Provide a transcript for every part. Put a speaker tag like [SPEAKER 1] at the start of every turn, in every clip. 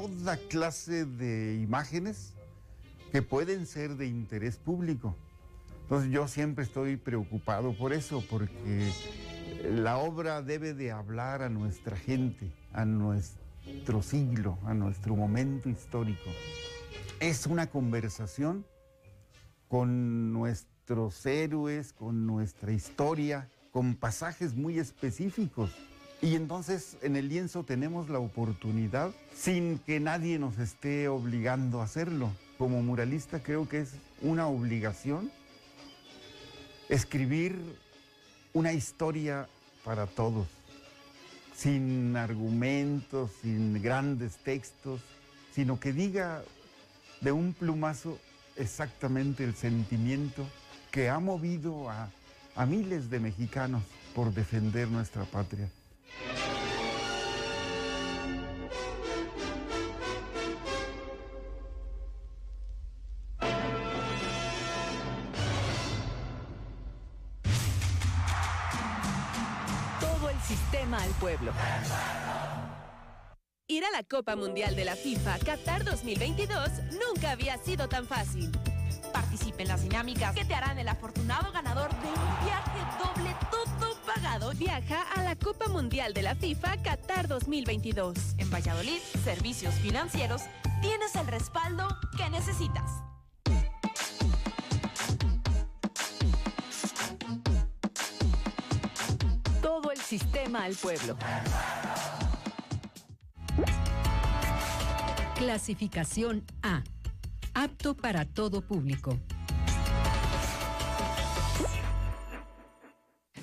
[SPEAKER 1] toda clase de imágenes que pueden ser de interés público. Entonces yo siempre estoy preocupado por eso, porque la obra debe de hablar a nuestra gente, a nuestro siglo, a nuestro momento histórico. Es una conversación con nuestros héroes, con nuestra historia, con pasajes muy específicos. Y entonces en el lienzo tenemos la oportunidad, sin que nadie nos esté obligando a hacerlo. Como muralista creo que es una obligación escribir una historia para todos, sin argumentos, sin grandes textos, sino que diga de un plumazo exactamente el sentimiento que ha movido a, miles de mexicanos por defender nuestra patria.
[SPEAKER 2] Todo el sistema al pueblo. Ir a la Copa Mundial de la FIFA Qatar 2022 nunca había sido tan fácil.
[SPEAKER 3] Participe en las dinámicas que te harán el afortunado ganador de un viaje doble todo
[SPEAKER 2] Viaja a la Copa Mundial de la FIFA Qatar 2022.
[SPEAKER 3] En Valladolid, Servicios Financieros, tienes el respaldo que necesitas.
[SPEAKER 2] Todo el sistema al pueblo.
[SPEAKER 4] Clasificación A. Apto para todo público.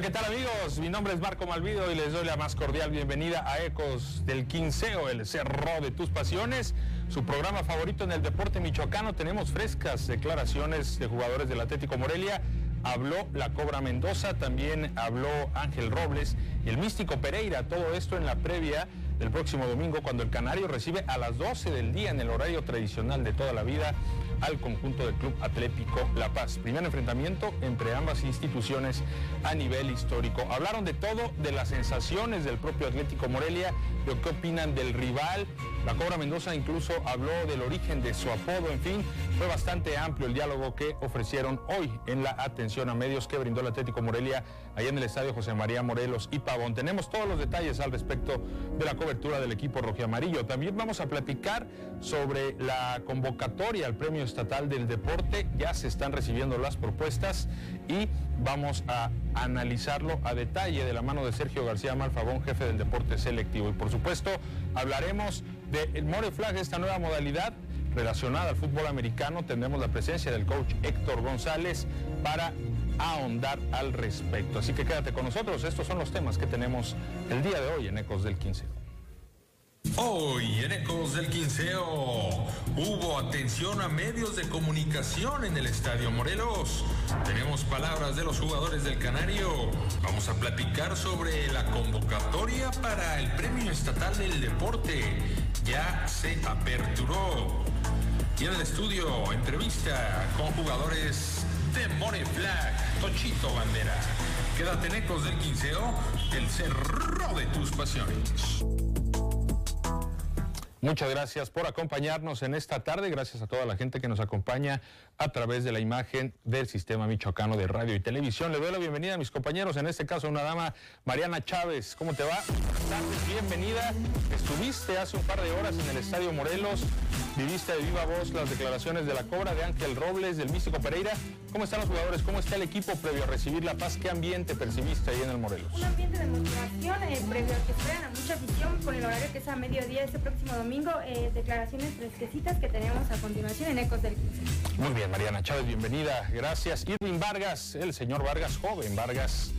[SPEAKER 5] ¿Qué tal amigos? Mi nombre es Marco Malvido y les doy la más cordial bienvenida a Ecos del Quinceo, el cerro de tus pasiones, su programa favorito en el deporte michoacano. Tenemos frescas declaraciones de jugadores del Atlético Morelia. Habló la Cobra Mendoza, también habló Ángel Robles y el Místico Pereira. Todo esto en la previa del próximo domingo cuando el Canario recibe a las 12 del día en el horario tradicional de toda la vida al conjunto del Club Atlético La Paz. Primer enfrentamiento entre ambas instituciones a nivel histórico. Hablaron de todo, de las sensaciones del propio Atlético Morelia, de qué opinan del rival. La Cobra Mendoza incluso habló del origen de su apodo, en fin, fue bastante amplio el diálogo que ofrecieron hoy en la atención a medios que brindó el Atlético Morelia allá en el Estadio José María Morelos y Pavón. Tenemos todos los detalles al respecto de la cobertura del equipo rojiamarillo. También vamos a platicar sobre la convocatoria al Premio Estatal del Deporte. Ya se están recibiendo las propuestas y vamos a analizarlo a detalle de la mano de Sergio García Malfabón, jefe del deporte selectivo. Y por supuesto, hablaremos del More Flag, esta nueva modalidad relacionada al fútbol americano. Tendremos la presencia del coach Héctor González para ahondar al respecto. Así que quédate con nosotros. Estos son los temas que tenemos el día de hoy en Ecos del 15.
[SPEAKER 6] Hoy en Ecos del Quinceo hubo atención a medios de comunicación en el Estadio Morelos. Tenemos palabras de los jugadores del Canario. Vamos a platicar sobre la convocatoria para el Premio Estatal del Deporte. Ya se aperturó. Y en el estudio, entrevista con jugadores de More Flag, Tochito Bandera. Quédate en Ecos del Quinceo, el cerro de tus pasiones.
[SPEAKER 5] Muchas gracias por acompañarnos en esta tarde. Gracias a toda la gente que nos acompaña a través de la imagen del Sistema Michoacano de Radio y Televisión. Le doy la bienvenida a mis compañeros, en este caso una dama, Mariana Chávez. ¿Cómo te va? Bienvenida. Estuviste hace un par de horas en el Estadio Morelos. Viviste de viva voz las declaraciones de la Cobra, de Ángel Robles, del Místico Pereira. ¿Cómo están los jugadores? ¿Cómo está el equipo previo a recibir la paz? ¿Qué ambiente percibiste ahí en el Morelos?
[SPEAKER 7] Un ambiente de motivación eh, previo a que esperan a mucha afición con el horario que es a mediodía este próximo domingo. eh, declaraciones fresquecitas que tenemos a continuación en Ecos del 15.
[SPEAKER 5] Muy bien, Mariana Chávez, bienvenida. Gracias. Irving Vargas, el señor Vargas, joven Vargas,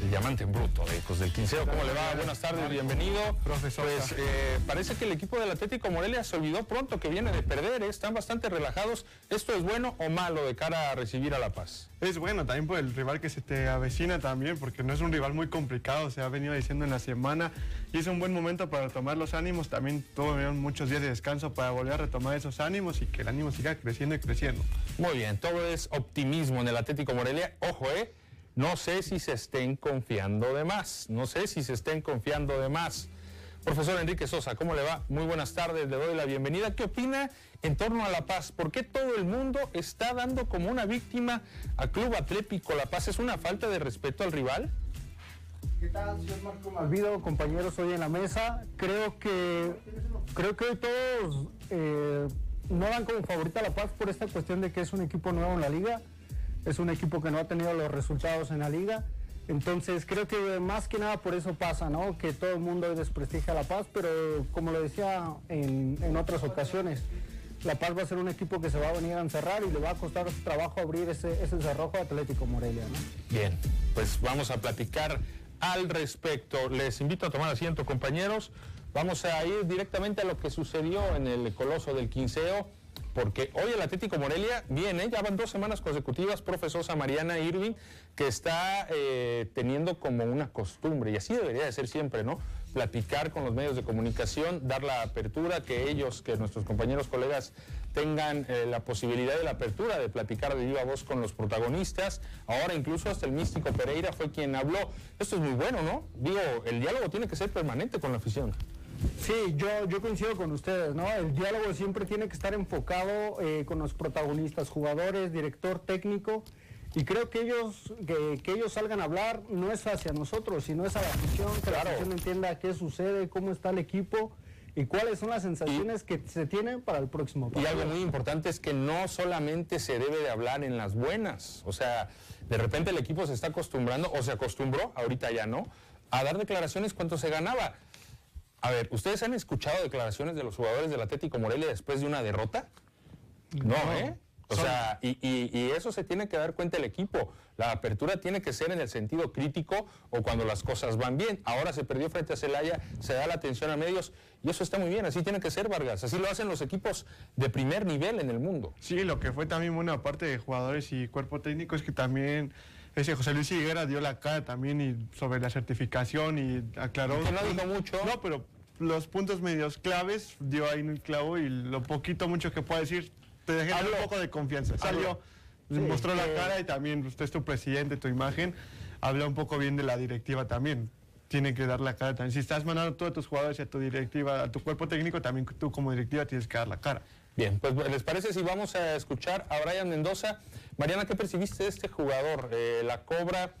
[SPEAKER 5] el diamante en bruto de Ecos del Quinceo. ¿Cómo le va? Buenas tardes, bienvenido.
[SPEAKER 8] Profesor.
[SPEAKER 5] Pues eh, parece que el equipo del Atlético Morelia se olvidó pronto que viene de perder, ¿eh? están bastante relajados. ¿Esto es bueno o malo de cara a recibir a La Paz?
[SPEAKER 8] Es bueno también por el rival que se te avecina también, porque no es un rival muy complicado, se ha venido diciendo en la semana y es un buen momento para retomar los ánimos. También tuvieron muchos días de descanso para volver a retomar esos ánimos y que el ánimo siga creciendo y creciendo.
[SPEAKER 5] Muy bien, todo es optimismo en el Atlético Morelia. Ojo, ¿eh? No sé si se estén confiando de más. No sé si se estén confiando de más. Profesor Enrique Sosa, ¿cómo le va? Muy buenas tardes, le doy la bienvenida. ¿Qué opina en torno a La Paz? ¿Por qué todo el mundo está dando como una víctima a Club Atlético La Paz? ¿Es una falta de respeto al rival?
[SPEAKER 9] ¿Qué tal, señor Marco Malvido, compañeros hoy en la mesa? Creo que, creo que todos eh, no dan como favorita a La Paz por esta cuestión de que es un equipo nuevo en la liga es un equipo que no ha tenido los resultados en la liga. Entonces creo que más que nada por eso pasa, ¿no? Que todo el mundo desprestigia a La Paz, pero como lo decía en, otras ocasiones, La Paz va a ser un equipo que se va a venir a encerrar y le va a costar trabajo abrir ese, ese cerrojo Atlético Morelia, ¿no?
[SPEAKER 5] Bien, pues vamos a platicar al respecto. Les invito a tomar asiento, compañeros. Vamos a ir directamente a lo que sucedió en el Coloso del Quinceo porque hoy el Atlético Morelia viene, ya van dos semanas consecutivas, profesor Mariana Irving, que está eh, teniendo como una costumbre, y así debería de ser siempre, ¿no? Platicar con los medios de comunicación, dar la apertura, que ellos, que nuestros compañeros, colegas, tengan eh, la posibilidad de la apertura, de platicar de viva voz con los protagonistas. Ahora incluso hasta el místico Pereira fue quien habló. Esto es muy bueno, ¿no? Digo, el diálogo tiene que ser permanente con la afición.
[SPEAKER 9] Sí, yo, yo coincido con ustedes, ¿no? El diálogo siempre tiene que estar enfocado eh, con los protagonistas, jugadores, director técnico, y creo que ellos, que, ellos salgan a hablar no es hacia nosotros, sino es a la afición, que la afición entienda qué sucede, cómo está el equipo y cuáles son las sensaciones que se tienen para el próximo
[SPEAKER 5] partido. Y algo muy importante es que no solamente se debe de hablar en las buenas, o sea, de repente el equipo se está acostumbrando, o se acostumbró, ahorita ya no, a dar declaraciones cuánto se ganaba. A ver, ¿ustedes han escuchado declaraciones de los jugadores del Atlético Morelia después de una derrota? No, ¿eh? O sea, y, eso se tiene que dar cuenta el equipo. La apertura tiene que ser en el sentido crítico o cuando las cosas van bien. Ahora se perdió frente a Celaya, se da la atención a medios y eso está muy bien. Así tiene que ser, Vargas. Así lo hacen los equipos de primer nivel en el mundo.
[SPEAKER 8] Sí, lo que fue también buena parte de jugadores y cuerpo técnico es que también ese José Luis Higuera dio la cara también y sobre la certificación y aclaró.
[SPEAKER 5] No dijo mucho.
[SPEAKER 8] No, pero los puntos medios claves dio ahí en el clavo y lo poquito mucho que pueda decir te deja un poco de confianza. Salió, mostró la cara y también usted es tu presidente, tu imagen, habla un poco bien de la directiva también. Tiene que dar la cara también. Si estás mandando a todos tus jugadores a tu directiva, a tu cuerpo técnico, también tú como directiva tienes que dar la cara.
[SPEAKER 5] Bien, pues ¿les parece si vamos a escuchar a Brian Mendoza? Mariana, ¿qué percibiste de este jugador? Eh, la cobra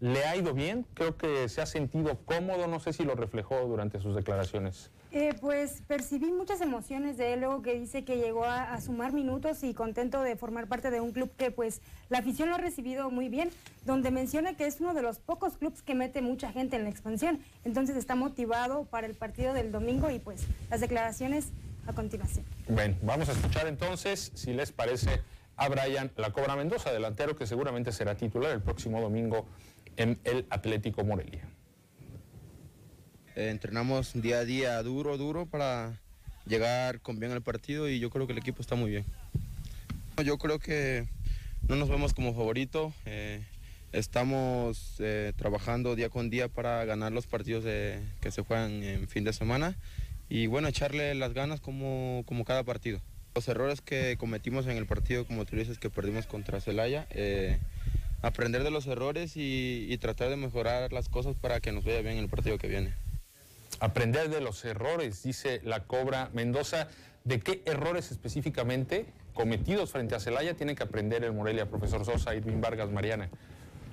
[SPEAKER 5] le ha ido bien, creo que se ha sentido cómodo, no sé si lo reflejó durante sus declaraciones.
[SPEAKER 7] Eh, pues percibí muchas emociones de él luego que dice que llegó a, sumar minutos y contento de formar parte de un club que pues la afición lo ha recibido muy bien, donde menciona que es uno de los pocos clubes que mete mucha gente en la expansión, entonces está motivado para el partido del domingo y pues las declaraciones a continuación.
[SPEAKER 5] Bueno, vamos a escuchar entonces, si les parece, a Brian La Cobra Mendoza, delantero que seguramente será titular el próximo domingo en el Atlético Morelia.
[SPEAKER 10] Eh, entrenamos día a día duro, duro para llegar con bien al partido y yo creo que el equipo está muy bien. Yo creo que no nos vemos como favorito. Eh, estamos eh, trabajando día con día para ganar los partidos que se juegan en fin de semana y bueno, echarle las ganas como, como cada partido. Los errores que cometimos en el partido, como tú dices, que perdimos contra Celaya, aprender de los errores y, tratar de mejorar las cosas para que nos vaya bien el partido que viene.
[SPEAKER 5] Aprender de los errores, dice la Cobra Mendoza. ¿De qué errores específicamente cometidos frente a Celaya tiene que aprender el Morelia, profesor Sosa, y Vargas, Mariana?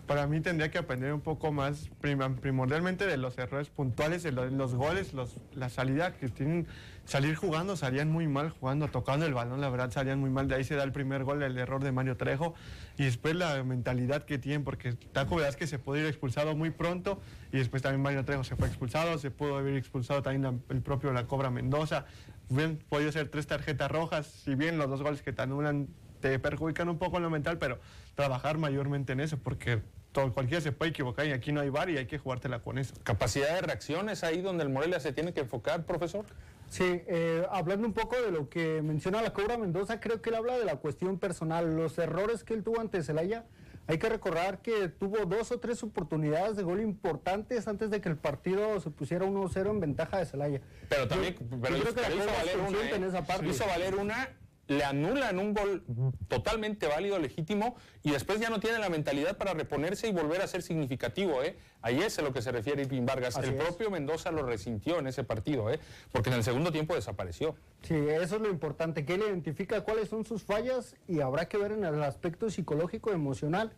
[SPEAKER 8] Para mí tendría que aprender un poco más primordialmente de los errores puntuales, de los, goles, la salida que tienen, salir jugando, salían muy mal jugando, tocando el balón, la verdad salían muy mal, de ahí se da el primer gol, el error de Mario Trejo, y después la mentalidad que tienen, porque Taco que se puede ir expulsado muy pronto, y después también Mario Trejo se fue expulsado, se pudo haber expulsado también el propio La Cobra Mendoza, bien podido ser tres tarjetas rojas, si bien los dos goles que te anulan te perjudican un poco en lo mental, pero trabajar mayormente en eso, porque todo, cualquiera se puede equivocar y aquí no hay bar y hay que jugártela con eso.
[SPEAKER 5] ¿Capacidad de reacción es ahí donde el Morelia se tiene que enfocar, profesor?
[SPEAKER 9] Sí, eh, hablando un poco de lo que menciona la Cobra Mendoza, creo que él habla de la cuestión personal, los errores que él tuvo ante Celaya. Hay que recordar que tuvo dos o tres oportunidades de gol importantes antes de que el partido se pusiera 1-0 en ventaja de Celaya.
[SPEAKER 5] Pero también, pero
[SPEAKER 9] creo que la
[SPEAKER 5] hizo valer una,
[SPEAKER 9] consciente en
[SPEAKER 5] ¿eh?
[SPEAKER 9] esa parte.
[SPEAKER 5] Hizo valer una, le anulan un gol totalmente válido, legítimo, y después ya no tiene la mentalidad para reponerse y volver a ser significativo, ¿eh? Ahí es a lo que se refiere Irving Vargas.
[SPEAKER 9] Así
[SPEAKER 5] el
[SPEAKER 9] es.
[SPEAKER 5] propio Mendoza lo resintió en ese partido, ¿eh? Porque en el segundo tiempo desapareció.
[SPEAKER 9] Sí, eso es lo importante, que él identifica cuáles son sus fallas y habrá que ver en el aspecto psicológico, emocional,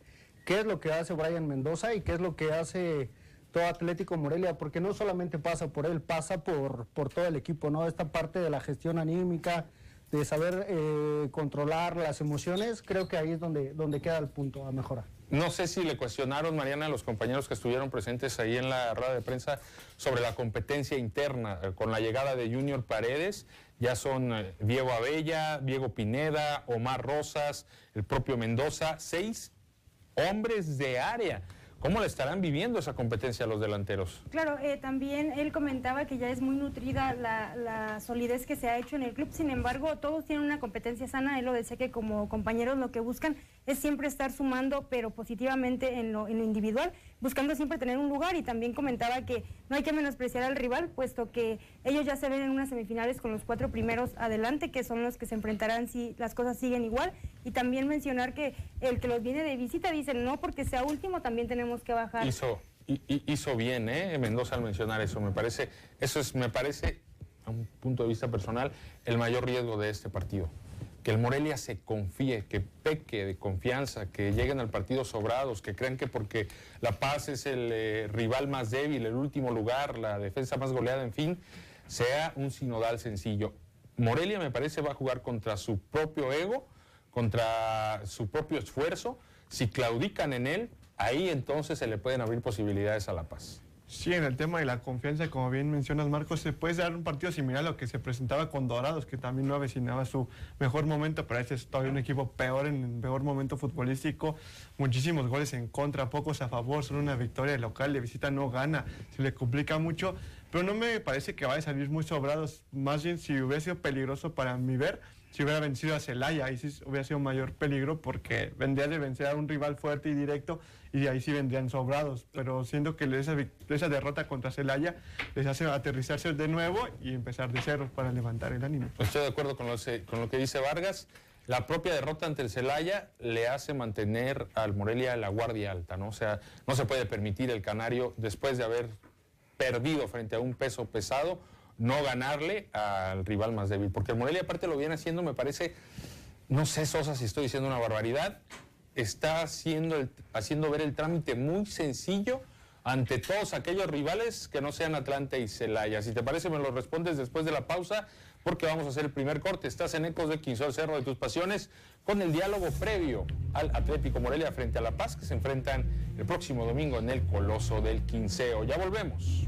[SPEAKER 9] qué es lo que hace Brian Mendoza y qué es lo que hace todo Atlético Morelia, porque no solamente pasa por él, pasa por, por todo el equipo, ¿no? Esta parte de la gestión anímica, de saber eh, controlar las emociones, creo que ahí es donde, donde queda el punto a mejorar.
[SPEAKER 5] No sé si le cuestionaron, Mariana, a los compañeros que estuvieron presentes ahí en la rueda de prensa sobre la competencia interna eh, con la llegada de Junior Paredes. Ya son eh, Diego Abella, Diego Pineda, Omar Rosas, el propio Mendoza, seis hombres de área. ¿Cómo le estarán viviendo esa competencia a los delanteros?
[SPEAKER 7] Claro, eh, también él comentaba que ya es muy nutrida la, la solidez que se ha hecho en el club, sin embargo, todos tienen una competencia sana, él lo decía que como compañeros lo que buscan es siempre estar sumando, pero positivamente en lo, en lo individual, buscando siempre tener un lugar y también comentaba que no hay que menospreciar al rival, puesto que ellos ya se ven en unas semifinales con los cuatro primeros adelante, que son los que se enfrentarán si las cosas siguen igual, y también mencionar que el que los viene de visita dicen no porque sea último, también tenemos que bajar.
[SPEAKER 5] Hizo, hi- hi- hizo bien, ¿eh? Mendoza al mencionar eso. Me parece, eso es, me parece, a un punto de vista personal, el mayor riesgo de este partido. Que el Morelia se confíe, que peque de confianza, que lleguen al partido sobrados, que crean que porque La Paz es el eh, rival más débil, el último lugar, la defensa más goleada, en fin, sea un sinodal sencillo. Morelia me parece va a jugar contra su propio ego, contra su propio esfuerzo. Si claudican en él, ahí entonces se le pueden abrir posibilidades a La Paz.
[SPEAKER 8] Sí, en el tema de la confianza, como bien mencionas, Marcos, se puede dar un partido similar a lo que se presentaba con Dorados, que también no avecinaba su mejor momento, pero este es todavía un equipo peor en el peor momento futbolístico. Muchísimos goles en contra, pocos a favor, solo una victoria local, de visita no gana, se le complica mucho, pero no me parece que vaya a salir muy sobrados. Más bien, si hubiera sido peligroso para mi ver, si hubiera vencido a Celaya, ahí sí hubiera sido mayor peligro porque vendría de vencer a un rival fuerte y directo y ahí sí vendrían sobrados. Pero siento que esa, derrota contra Celaya les hace aterrizarse de nuevo y empezar de cero para levantar el ánimo.
[SPEAKER 5] Estoy de acuerdo con lo, que dice Vargas. La propia derrota ante el Celaya le hace mantener al Morelia la guardia alta, ¿no? Sea, no se puede permitir el Canario, después de haber perdido frente a un peso pesado, no ganarle al rival más débil. Porque el Morelia, aparte, lo viene haciendo, me parece, no sé, Sosa, si estoy diciendo una barbaridad, está haciendo, haciendo ver el trámite muy sencillo ante todos aquellos rivales que no sean Atlante y Celaya. Si te parece, me lo respondes después de la pausa, porque vamos a hacer el primer corte. Estás en Ecos de Quinzón Cerro de tus Pasiones, con el diálogo previo al Atlético Morelia frente a La Paz, que se enfrentan el próximo domingo en el Coloso del Quinceo. Ya volvemos.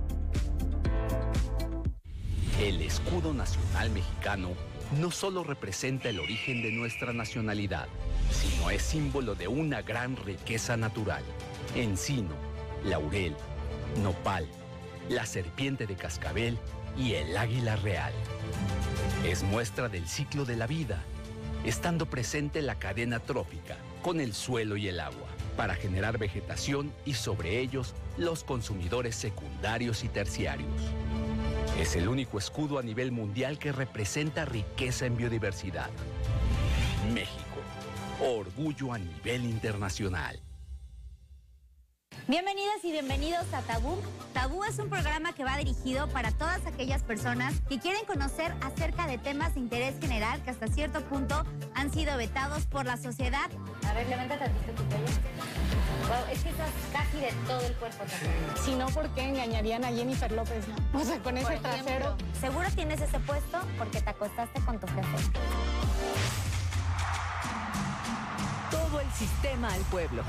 [SPEAKER 11] El escudo nacional mexicano no solo representa el origen de nuestra nacionalidad, sino es símbolo de una gran riqueza natural. Encino, laurel, nopal, la serpiente de cascabel y el águila real. Es muestra del ciclo de la vida, estando presente la cadena trófica con el suelo y el agua, para generar vegetación y sobre ellos los consumidores secundarios y terciarios. Es el único escudo a nivel mundial que representa riqueza en biodiversidad. México, orgullo a nivel internacional.
[SPEAKER 12] Bienvenidas y bienvenidos a Tabú. Tabú es un programa que va dirigido para todas aquellas personas que quieren conocer acerca de temas de interés general que hasta cierto punto han sido vetados por la sociedad. A ver, levántate tantito tu pelo. Wow, es que estás casi de todo el cuerpo.
[SPEAKER 13] Si no, ¿por qué engañarían a Jennifer López? No? O sea, con ese
[SPEAKER 12] ejemplo,
[SPEAKER 13] trasero.
[SPEAKER 12] Seguro tienes ese puesto porque te acostaste con tu jefe.
[SPEAKER 2] Todo el sistema al pueblo.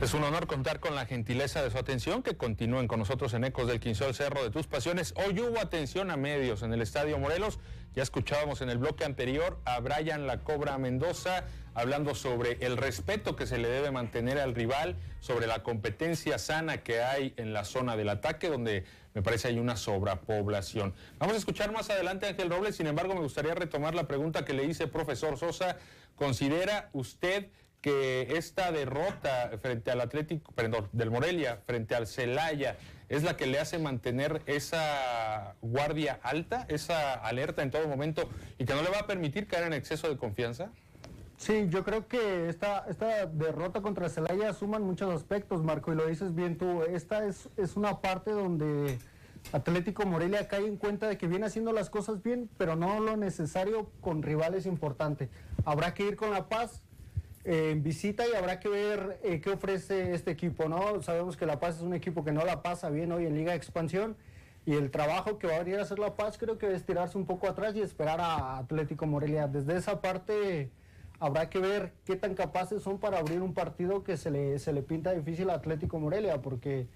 [SPEAKER 5] Es un honor contar con la gentileza de su atención, que continúen con nosotros en Ecos del Quinceo, el Cerro de Tus Pasiones. Hoy hubo atención a medios en el Estadio Morelos. Ya escuchábamos en el bloque anterior a Brian La Cobra Mendoza hablando sobre el respeto que se le debe mantener al rival, sobre la competencia sana que hay en la zona del ataque, donde me parece hay una sobrepoblación. Vamos a escuchar más adelante a Ángel Robles, sin embargo me gustaría retomar la pregunta que le hice, profesor Sosa. ¿Considera usted que esta derrota frente al Atlético, perdón, del Morelia, frente al Celaya, es la que le hace mantener esa guardia alta, esa alerta en todo momento y que no le va a permitir caer en exceso de confianza?
[SPEAKER 9] Sí, yo creo que esta, esta derrota contra Celaya suman muchos aspectos, Marco, y lo dices bien tú. Esta es, es una parte donde Atlético Morelia cae en cuenta de que viene haciendo las cosas bien, pero no lo necesario con rivales importantes. Habrá que ir con La Paz en visita y habrá que ver eh, qué ofrece este equipo, ¿no? Sabemos que La Paz es un equipo que no la pasa bien hoy en Liga de Expansión y el trabajo que va a venir a hacer La Paz creo que es tirarse un poco atrás y esperar a Atlético Morelia. Desde esa parte habrá que ver qué tan capaces son para abrir un partido que se le, se le pinta difícil a Atlético Morelia, porque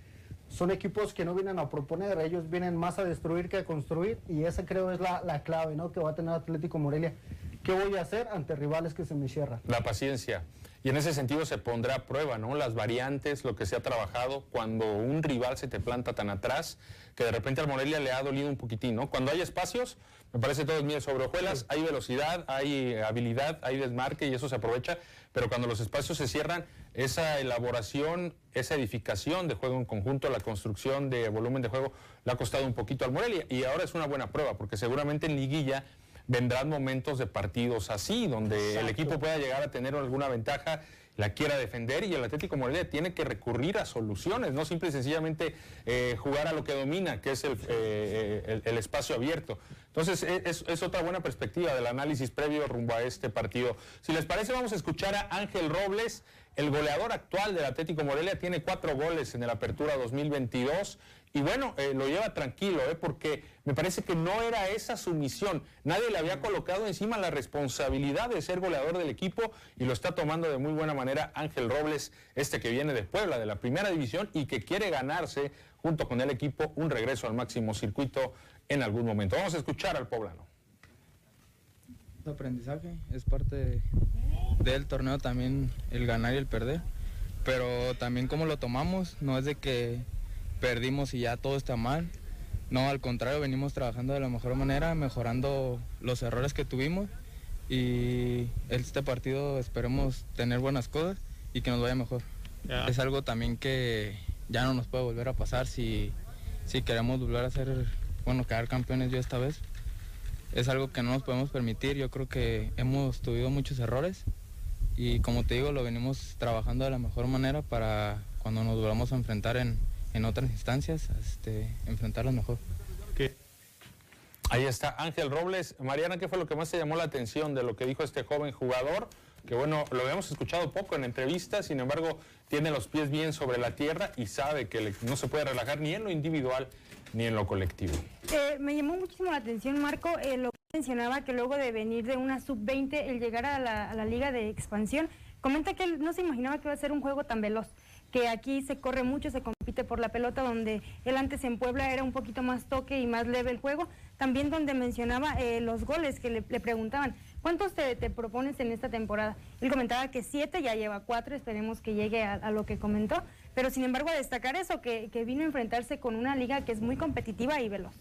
[SPEAKER 9] son equipos que no vienen a proponer, ellos vienen más a destruir que a construir y esa creo es la, la clave ¿no? que va a tener Atlético Morelia. ¿Qué voy a hacer ante rivales que se me cierran?
[SPEAKER 5] La paciencia. Y en ese sentido se pondrá a prueba, ¿no? Las variantes, lo que se ha trabajado cuando un rival se te planta tan atrás, que de repente al Morelia le ha dolido un poquitín, ¿no? Cuando hay espacios, me parece todo miel sobre hojuelas, hay velocidad, hay habilidad, hay desmarque y eso se aprovecha, pero cuando los espacios se cierran, esa elaboración, esa edificación de juego en conjunto, la construcción de volumen de juego, le ha costado un poquito al Morelia y ahora es una buena prueba, porque seguramente en liguilla vendrán momentos de partidos así, donde el equipo pueda llegar a tener alguna ventaja, la quiera defender y el Atlético Morelia tiene que recurrir a soluciones, no simple y sencillamente eh, jugar a lo que domina, que es el, eh, el- el espacio abierto. Entonces e- es, es otra buena perspectiva del análisis previo rumbo a este partido. Si les parece, vamos a escuchar a Ángel Robles, el goleador actual del Atlético Morelia, tiene cuatro goles en el Apertura 2022. Y bueno, eh, lo lleva tranquilo, eh, porque me parece que no era esa su misión. Nadie le había colocado encima la responsabilidad de ser goleador del equipo y lo está tomando de muy buena manera Ángel Robles, este que viene de Puebla, de la primera división y que quiere ganarse junto con el equipo un regreso al máximo circuito en algún momento. Vamos a escuchar al poblano.
[SPEAKER 14] de aprendizaje, es parte de- del torneo también el ganar y el perder, pero también como lo tomamos, no es de que perdimos y ya todo está mal, no, al contrario, venimos trabajando de la mejor manera, mejorando los errores que tuvimos y este partido esperemos tener buenas cosas y que nos vaya mejor.
[SPEAKER 15] Ya.
[SPEAKER 14] Es algo también que ya no nos puede volver a pasar si, si queremos volver a ser, bueno, quedar campeones yo esta vez es algo que no nos podemos permitir. Yo creo que hemos tenido muchos errores y como te digo, lo venimos trabajando de la mejor manera para cuando nos volvamos a enfrentar en, en otras instancias, este, enfrentarlos mejor.
[SPEAKER 5] Ahí está Ángel Robles. Mariana, ¿qué fue lo que más te llamó la atención de lo que dijo este joven jugador? Que bueno, lo habíamos escuchado poco en entrevistas, sin embargo, tiene los pies bien sobre la tierra y sabe que le- no se puede relajar ni en lo individual ni en lo colectivo.
[SPEAKER 7] Eh, me llamó muchísimo la atención, Marco, eh, lo que mencionaba que luego de venir de una sub-20, el llegar a la, a la liga de expansión, comenta que él no se imaginaba que iba a ser un juego tan veloz, que aquí se corre mucho, se compite por la pelota, donde él antes en Puebla era un poquito más toque y más leve el juego, también donde mencionaba eh, los goles que le, preguntaban, ¿cuántos te, propones en esta temporada? Él comentaba que siete, ya lleva cuatro, esperemos que llegue a, lo que comentó, pero sin embargo a destacar eso, que, vino a enfrentarse con una liga que es muy competitiva y veloz.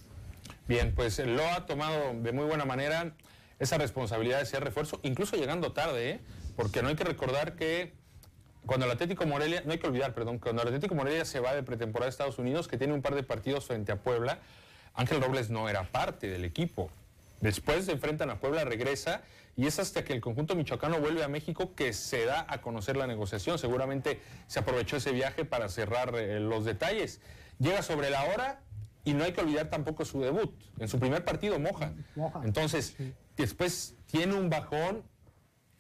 [SPEAKER 5] Bien, pues lo ha tomado de muy buena manera esa responsabilidad de ser refuerzo, incluso llegando tarde, ¿eh? porque no hay que recordar que cuando el Atlético Morelia, no hay que olvidar, perdón, cuando el Atlético Morelia se va de pretemporada a Estados Unidos, que tiene un par de partidos frente a Puebla, Ángel Robles no era parte del equipo. Después se enfrentan a Puebla, regresa y es hasta que el conjunto michoacano vuelve a México que se da a conocer la negociación. Seguramente se aprovechó ese viaje para cerrar eh, los detalles. Llega sobre la hora y no hay que olvidar tampoco su debut. En su primer partido moja. Entonces, después tiene un bajón.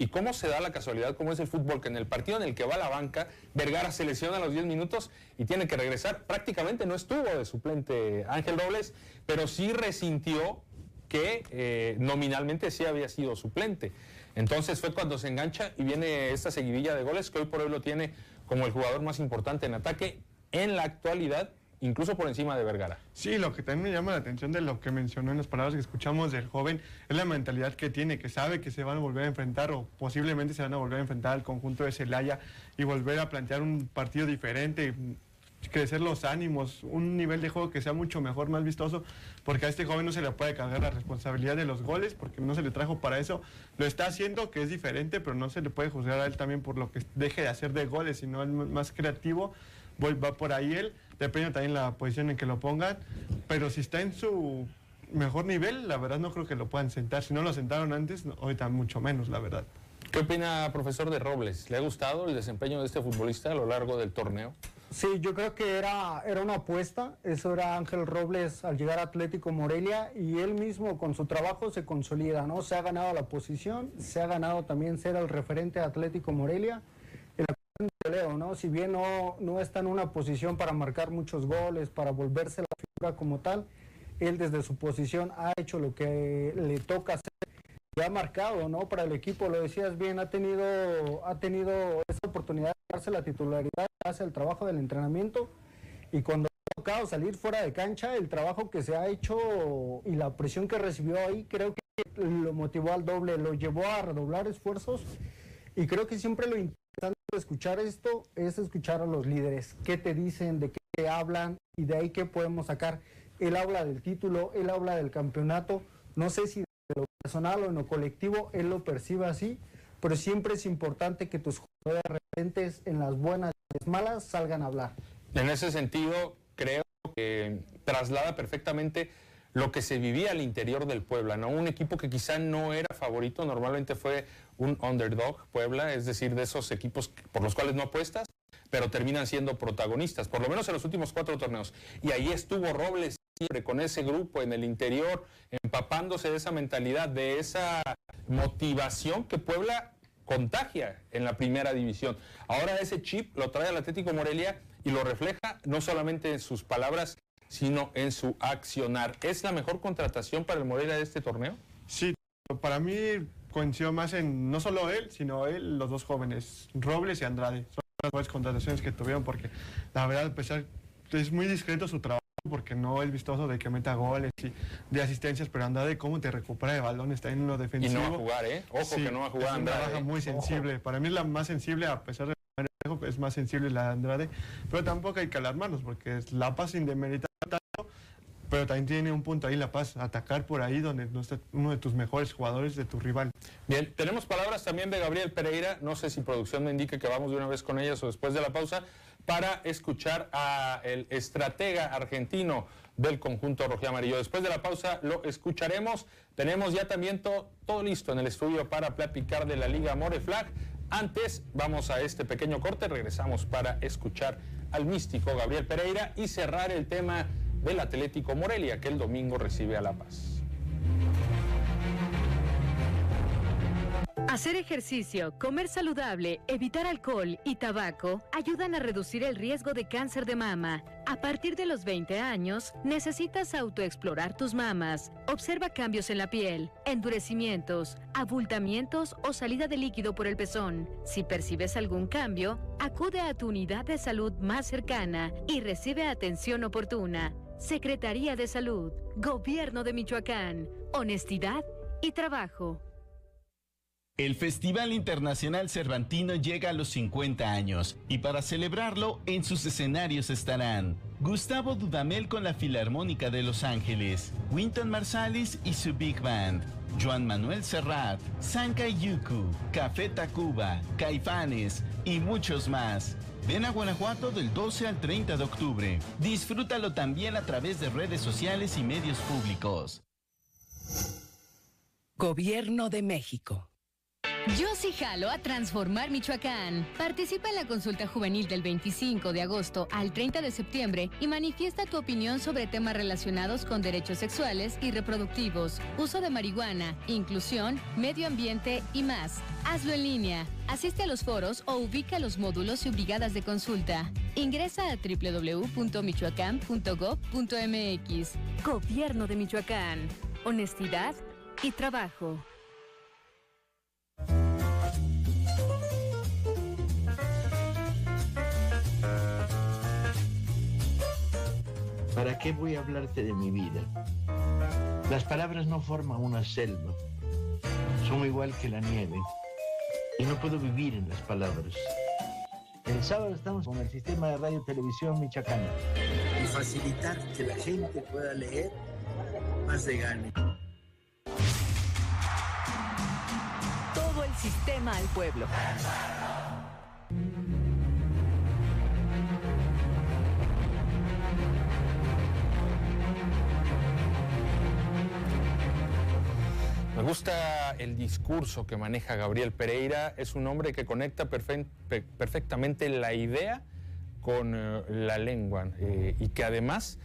[SPEAKER 5] ¿Y cómo se da la casualidad, cómo es el fútbol, que en el partido en el que va la banca, Vergara se lesiona a los 10 minutos y tiene que regresar? Prácticamente no estuvo de suplente Ángel Robles, pero sí resintió que eh, nominalmente sí había sido suplente. Entonces fue cuando se engancha y viene esta seguidilla de goles que hoy por hoy lo tiene como el jugador más importante en ataque en la actualidad, incluso por encima de Vergara.
[SPEAKER 8] Sí, lo que también me llama la atención de lo que mencionó en las palabras que escuchamos del joven es la mentalidad que tiene, que sabe que se van a volver a enfrentar o posiblemente se van a volver a enfrentar al conjunto de Celaya y volver a plantear un partido diferente crecer los ánimos, un nivel de juego que sea mucho mejor, más vistoso, porque a este joven no se le puede cargar la responsabilidad de los goles, porque no se le trajo para eso. Lo está haciendo, que es diferente, pero no se le puede juzgar a él también por lo que deje de hacer de goles, sino el más creativo. va por ahí él, depende también la posición en que lo pongan, pero si está en su mejor nivel, la verdad no creo que lo puedan sentar. Si no lo sentaron antes, ahorita mucho menos, la verdad.
[SPEAKER 5] ¿Qué opina, profesor de Robles? ¿Le ha gustado el desempeño de este futbolista a lo largo del torneo?
[SPEAKER 9] Sí, yo creo que era, era una apuesta. Eso era Ángel Robles al llegar a Atlético Morelia y él mismo con su trabajo se consolida, ¿no? Se ha ganado la posición, se ha ganado también ser el referente de Atlético Morelia. Leo, ¿no? Si bien no, no está en una posición para marcar muchos goles, para volverse la figura como tal, él desde su posición ha hecho lo que le toca hacer y ha marcado, ¿no? Para el equipo, lo decías bien, ha tenido, ha tenido esa oportunidad de darse la titularidad, hace el trabajo del entrenamiento y cuando ha tocado salir fuera de cancha, el trabajo que se ha hecho y la presión que recibió ahí, creo que lo motivó al doble, lo llevó a redoblar esfuerzos y creo que siempre lo escuchar esto es escuchar a los líderes, qué te dicen, de qué hablan y de ahí qué podemos sacar. Él habla del título, él habla del campeonato, no sé si lo personal o en lo colectivo, él lo percibe así, pero siempre es importante que tus jugadores referentes en las buenas y las malas salgan a hablar.
[SPEAKER 5] En ese sentido, creo que traslada perfectamente lo que se vivía al interior del Puebla, ¿no? Un equipo que quizá no era favorito, normalmente fue un underdog Puebla, es decir, de esos equipos por los cuales no apuestas, pero terminan siendo protagonistas, por lo menos en los últimos cuatro torneos. Y ahí estuvo Robles siempre con ese grupo en el interior, empapándose de esa mentalidad, de esa motivación que Puebla contagia en la primera división. Ahora ese chip lo trae al Atlético Morelia y lo refleja no solamente en sus palabras, sino en su accionar. ¿Es la mejor contratación para el Morelia de este torneo?
[SPEAKER 8] Sí, para mí coincido más en no solo él, sino él, los dos jóvenes, Robles y Andrade las buenas contrataciones que tuvieron porque la verdad, a pesar, es muy discreto su trabajo porque no es vistoso de que meta goles y de asistencias, pero anda de cómo te recupera de balón, está en lo defensivo.
[SPEAKER 5] Y no va a jugar, ¿eh? Ojo que no va a jugar
[SPEAKER 8] Andrade. trabaja ¿eh? muy sensible. Para mí es la más sensible, a pesar de es más sensible la de Andrade, pero tampoco hay que alarmarnos porque la paz sin demeritar pero también tiene un punto ahí La Paz, atacar por ahí donde no está uno de tus mejores jugadores de tu rival.
[SPEAKER 5] Bien, tenemos palabras también de Gabriel Pereira, no sé si producción me indique que vamos de una vez con ellas o después de la pausa, para escuchar al estratega argentino del conjunto amarillo. Después de la pausa lo escucharemos. Tenemos ya también todo listo en el estudio para platicar de la Liga More Flag. Antes vamos a este pequeño corte, regresamos para escuchar al místico Gabriel Pereira y cerrar el tema del Atlético Morelia, que el domingo recibe a La Paz.
[SPEAKER 4] Hacer ejercicio, comer saludable, evitar alcohol y tabaco ayudan a reducir el riesgo de cáncer de mama. A partir de los 20 años, necesitas autoexplorar tus mamas. Observa cambios en la piel, endurecimientos, abultamientos o salida de líquido por el pezón. Si percibes algún cambio, acude a tu unidad de salud más cercana y recibe atención oportuna. Secretaría de Salud, Gobierno de Michoacán, Honestidad y Trabajo.
[SPEAKER 15] El Festival Internacional Cervantino llega a los 50 años y para celebrarlo en sus escenarios estarán Gustavo Dudamel con la Filarmónica de Los Ángeles, Winton Marsalis y su Big Band, Joan Manuel Serrat, Sanka Yuku, Café Tacuba, Caifanes y muchos más. Ven a Guanajuato del 12 al 30 de octubre. Disfrútalo también a través de redes sociales y medios públicos.
[SPEAKER 16] Gobierno de México.
[SPEAKER 4] Yo sí jalo a transformar Michoacán. Participa en la consulta juvenil del 25 de agosto al 30 de septiembre y manifiesta tu opinión sobre temas relacionados con derechos sexuales y reproductivos, uso de marihuana, inclusión, medio ambiente y más. Hazlo en línea. Asiste a los foros o ubica los módulos y brigadas de consulta. Ingresa a www.michoacán.gov.mx. Gobierno de Michoacán. Honestidad y trabajo.
[SPEAKER 17] ¿Para qué voy a hablarte de mi vida? Las palabras no forman una selva. Son igual que la nieve. Y no puedo vivir en las palabras. El sábado estamos con el sistema de radio televisión Michoacán. Y facilitar que la gente pueda leer más de gane.
[SPEAKER 16] Todo el sistema al pueblo.
[SPEAKER 5] Me gusta el discurso que maneja Gabriel Pereira. Es un hombre que conecta perfectamente la idea con eh, la lengua eh, y que además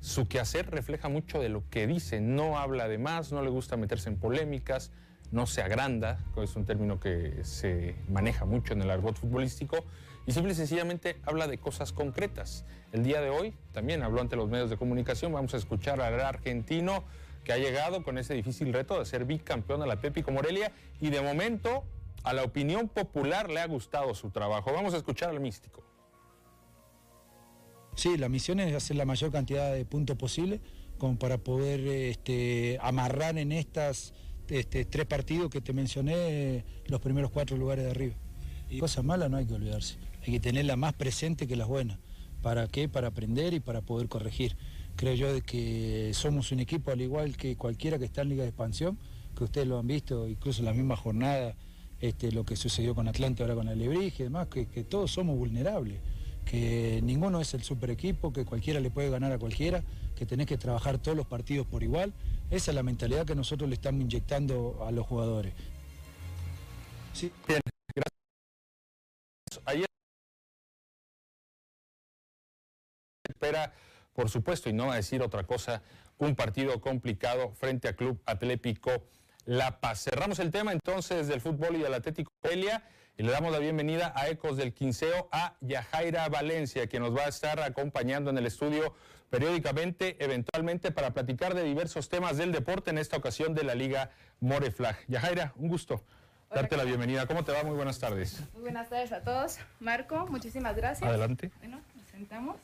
[SPEAKER 5] su quehacer refleja mucho de lo que dice. No habla de más, no le gusta meterse en polémicas, no se agranda, es un término que se maneja mucho en el argot futbolístico, y simple y sencillamente habla de cosas concretas. El día de hoy también habló ante los medios de comunicación, vamos a escuchar al argentino que ha llegado con ese difícil reto de ser bicampeón de la Pépico Morelia y de momento a la opinión popular le ha gustado su trabajo. Vamos a escuchar al místico.
[SPEAKER 18] Sí, la misión es hacer la mayor cantidad de puntos posible como para poder este, amarrar en estas este, tres partidos que te mencioné los primeros cuatro lugares de arriba. Y cosas malas no hay que olvidarse, hay que tenerlas más presente que las buenas. ¿Para qué? Para aprender y para poder corregir creo yo de que somos un equipo al igual que cualquiera que está en Liga de Expansión, que ustedes lo han visto incluso en la misma jornada, este, lo que sucedió con Atlante ahora con Alebrije y demás, que, todos somos vulnerables, que ninguno es el super equipo, que cualquiera le puede ganar a cualquiera, que tenés que trabajar todos los partidos por igual. Esa es la mentalidad que nosotros le estamos inyectando a los jugadores.
[SPEAKER 5] Sí. Bien, gracias. Espera por supuesto, y no va a decir otra cosa, un partido complicado frente a Club Atlético La Paz. Cerramos el tema entonces del fútbol y del Atlético Pelia y le damos la bienvenida a Ecos del Quinceo a Yajaira Valencia, quien nos va a estar acompañando en el estudio periódicamente, eventualmente, para platicar de diversos temas del deporte, en esta ocasión de la Liga Moreflag. Yajaira, un gusto. darte la bienvenida. ¿Cómo te va? Muy buenas tardes.
[SPEAKER 19] Muy buenas tardes a todos. Marco, muchísimas gracias.
[SPEAKER 5] Adelante.
[SPEAKER 19] Bueno, nos sentamos.